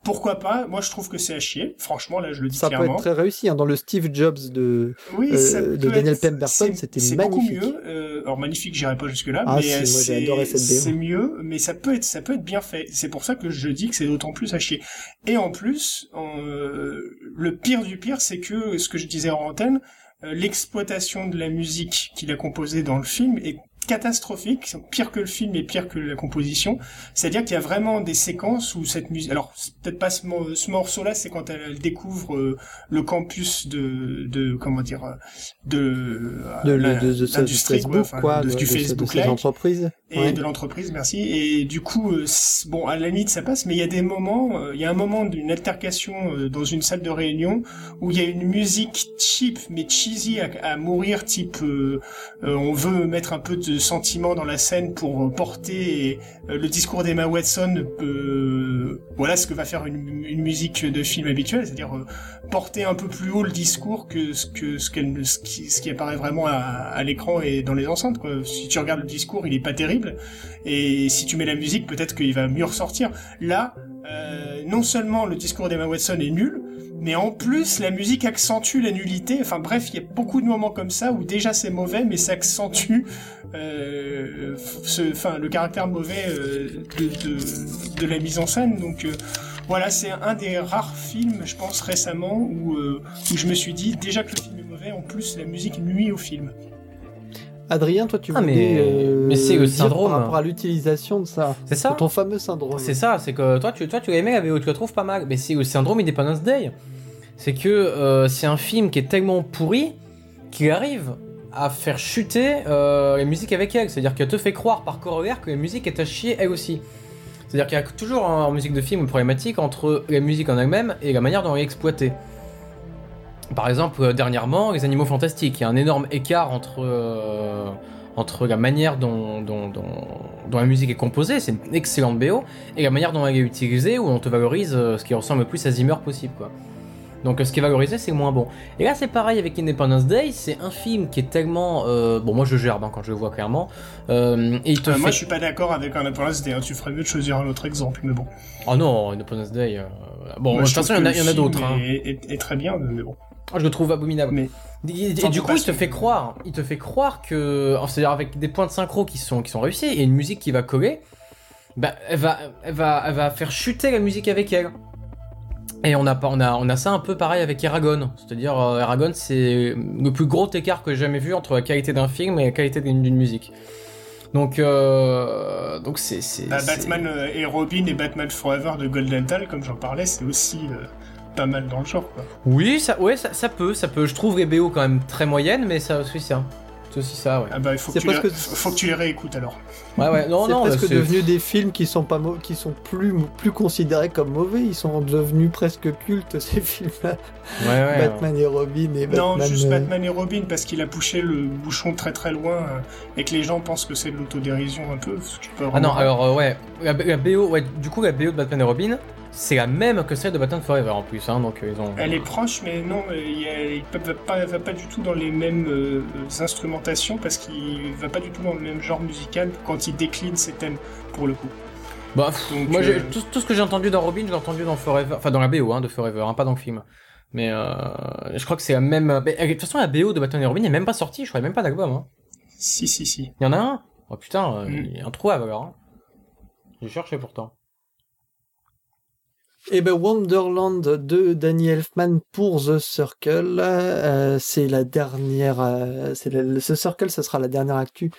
pourquoi pas? Moi, je trouve que c'est à chier. Franchement, là, je le dis ça clairement. Ça peut être très réussi. Hein. Dans le Steve Jobs de, oui, euh, de Daniel Pemberton, c'était magnifique. C'est beaucoup mieux. Euh, alors magnifique, j'irai pas jusque là, ah, mais c'est mieux. Mais ça peut être, ça peut être bien fait. C'est pour ça que je dis que c'est d'autant plus à chier. Et en plus, euh, le pire du pire, c'est que ce que je disais en antenne, l'exploitation de la musique qu'il a composée dans le film est catastrophique, pire que le film et pire que la composition. C'est-à-dire qu'il y a vraiment des séquences où cette musique, alors peut-être pas ce, morceau-là, c'est quand elle, découvre euh, le campus de, de comment dire, euh, de de, l'industrie, quoi, de, du Facebook, de, l'entreprise et de l'entreprise, merci. Et du coup, euh, bon, à la limite ça passe, mais il y a des moments, il y a un moment d'une altercation dans une salle de réunion où il y a une musique cheap mais cheesy à, à mourir, type on veut mettre un peu de sentiment dans la scène pour porter euh, le discours d'Emma Watson. Euh, voilà ce que va faire une, musique de film habituelle, c'est-à-dire euh, porter un peu plus haut le discours que ce que ce, qui, apparaît vraiment à, l'écran et dans les enceintes. Quoi. Si tu regardes le discours, il est pas terrible, et si tu mets la musique, peut-être qu'il va mieux ressortir. Là, euh, non seulement le discours d'Emma Watson est nul, mais en plus la musique accentue la nullité. Enfin bref, il y a beaucoup de moments comme ça où déjà c'est mauvais, mais ça accentue euh, le caractère mauvais euh, de, la mise en scène. Donc euh, voilà, c'est un des rares films, je pense récemment, où, où je me suis dit déjà que le film est mauvais, en plus la musique nuit au film. Adrien, toi, tu ah, mais, mais c'est le syndrome par rapport à l'utilisation de ça. C'est ça. Ton fameux syndrome. C'est ça. C'est que toi, tu, toi, tu aimé, mais tu le trouves pas mal. Mais c'est le syndrome Independence Day. c'est que c'est un film qui est tellement pourri qu'il arrive à faire chuter les musiques avec elle. C'est-à-dire qu'elle te fait croire par corollaire que la musique est à chier elle aussi. C'est-à-dire qu'il y a toujours en musique de film une problématique entre la musique en elle-même et la manière dont elle est exploitée. Par exemple, euh, dernièrement, Les Animaux Fantastiques, il y a un énorme écart entre, euh, entre la manière dont, dont, dont, la musique est composée, c'est une excellente BO, et la manière dont elle est utilisée, où on te valorise euh, ce qui ressemble le plus à Zimmer possible. Quoi. Donc ce qui est valorisé, c'est moins bon. Et là, c'est pareil avec Independence Day, c'est un film qui est tellement... bon, moi je gerbe hein, quand je le vois clairement. et il te Moi je suis pas d'accord avec Independence Day, hein. tu ferais mieux de choisir un autre exemple, mais bon. Oh non, Independence Day... Bon, de toute façon, il y en a, d'autres. Hein. est très bien, mais bon. Ah, je le trouve abominable. Mais et, du coup, il te fait croire, il te fait croire que, c'est-à-dire avec des points de synchro qui sont qui sont réussis et une musique qui va coller, bah, elle va, elle va, elle va faire chuter la musique avec elle. Et on a, on a, on a ça un peu pareil avec Eragon. C'est-à-dire, euh, Eragon, c'est le plus gros écart que j'ai jamais vu entre la qualité d'un film et la qualité d'une musique. Donc, euh, donc c'est. Bah, Batman euh, et Robin et Batman Forever de Golden Dawn, comme j'en parlais, c'est aussi pas mal dans le genre, quoi. Oui, ça, ouais, ça, peut, ça peut. Je trouve les BO quand même très moyennes, mais ça aussi ça. C'est aussi ça, ouais. Ah bah, il faut, que tu, les... faut que tu les réécoutes alors. Ouais, ouais, non, non. C'est presque devenu des films qui sont pas qui sont plus, plus considérés comme mauvais. Ils sont devenus presque cultes ces films-là. Ouais, ouais. Batman et Robin et Batman. Non, juste euh, Batman et Robin parce qu'il a poussé le bouchon très très loin euh, et que les gens pensent que c'est de l'autodérision un peu. ah non, alors euh, ouais, la, la, BO, ouais, du coup la BO de Batman et Robin, c'est la même que celle de Batman Forever en plus, hein, donc euh, ils ont. Elle est proche, mais non, il ne va pas, du tout dans les mêmes euh, instrumentations parce qu'il va pas du tout dans le même genre musical quand il décline ses thèmes pour le coup. Bah, moi, euh, tout, ce que j'ai entendu dans Robin, j'ai entendu dans Forever, enfin dans la BO hein, de Forever, hein, pas dans le film. Mais je crois que c'est la même. de toute façon, la BO de Batman et Robin n'est même pas sortie, je crois même pas d'album. Hein. Si, si, si. Il y en a un? Oh putain, mm. il y a un trou alors. Hein. J'ai cherché pourtant. Eh ben Wonderland de Danny Elfman pour The Circle, euh, c'est la dernière, euh, c'est The Circle, ce sera la dernière actu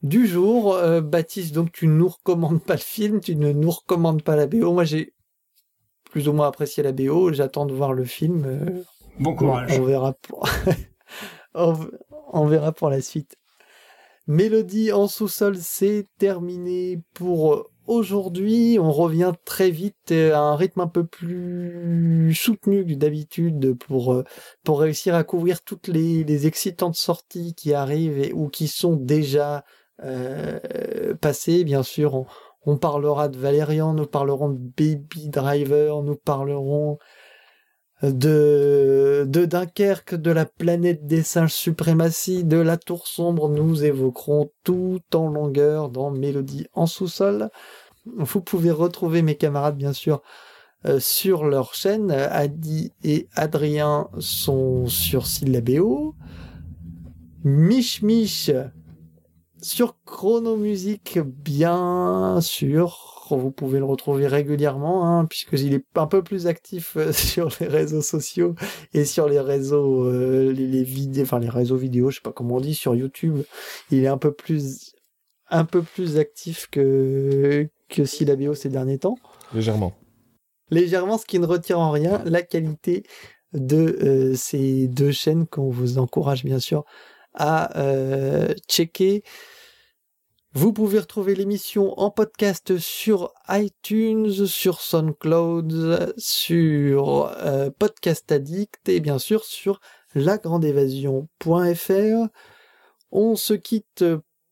du jour. Euh, Baptiste, donc tu ne nous recommandes pas le film, tu ne nous recommandes pas la BO. Moi j'ai plus ou moins apprécié la BO, j'attends de voir le film. bon courage. On, verra pour, on verra pour la suite. Mélodie en sous-sol, c'est terminé pour Aujourd'hui, on revient très vite à un rythme un peu plus soutenu que d'habitude pour, euh, pour réussir à couvrir toutes les, les excitantes sorties qui arrivent et, ou qui sont déjà euh, passées. Bien sûr, on, on, parlera de Valérian, nous parlerons de Baby Driver, nous parlerons de, Dunkerque, de la planète des singes suprématie, de la tour sombre, nous évoquerons tout en longueur dans Mélodie en sous-sol. Vous pouvez retrouver mes camarades, bien sûr, euh, sur leur chaîne. Adi et Adrien sont sur Syllabéo. Mich Mich sur Chronomusique, bien sûr vous pouvez le retrouver régulièrement, hein, puisqu'il est un peu plus actif euh, sur les réseaux sociaux et sur les réseaux, euh, les, vidéos, enfin les réseaux vidéo, je sais pas comment on dit, sur YouTube. Il est un peu plus, un peu plus actif que que Syllabio ces derniers temps. Légèrement. Légèrement, ce qui ne retire en rien la qualité de euh, ces deux chaînes qu'on vous encourage bien sûr à checker. Vous pouvez retrouver l'émission en podcast sur iTunes, sur SoundCloud, sur euh, Podcast Addict et bien sûr sur lagrandeévasion.fr. On se quitte,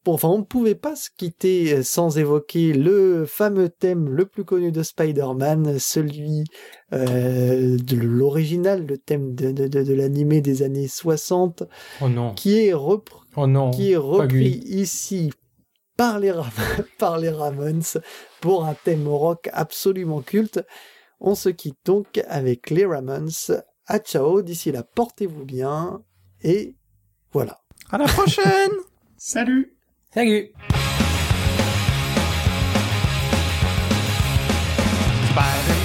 enfin on ne pouvait pas se quitter sans évoquer le fameux thème le plus connu de Spider-Man, celui euh, de l'original, le thème de, de, l'animé des années 60, oh non. qui est, repris, oh non, qui est repris ici par les, par les Ramones pour un thème rock absolument culte. On se quitte donc avec les Ramones. À ciao, d'ici là, portez-vous bien et voilà. À la prochaine Salut Salut Spider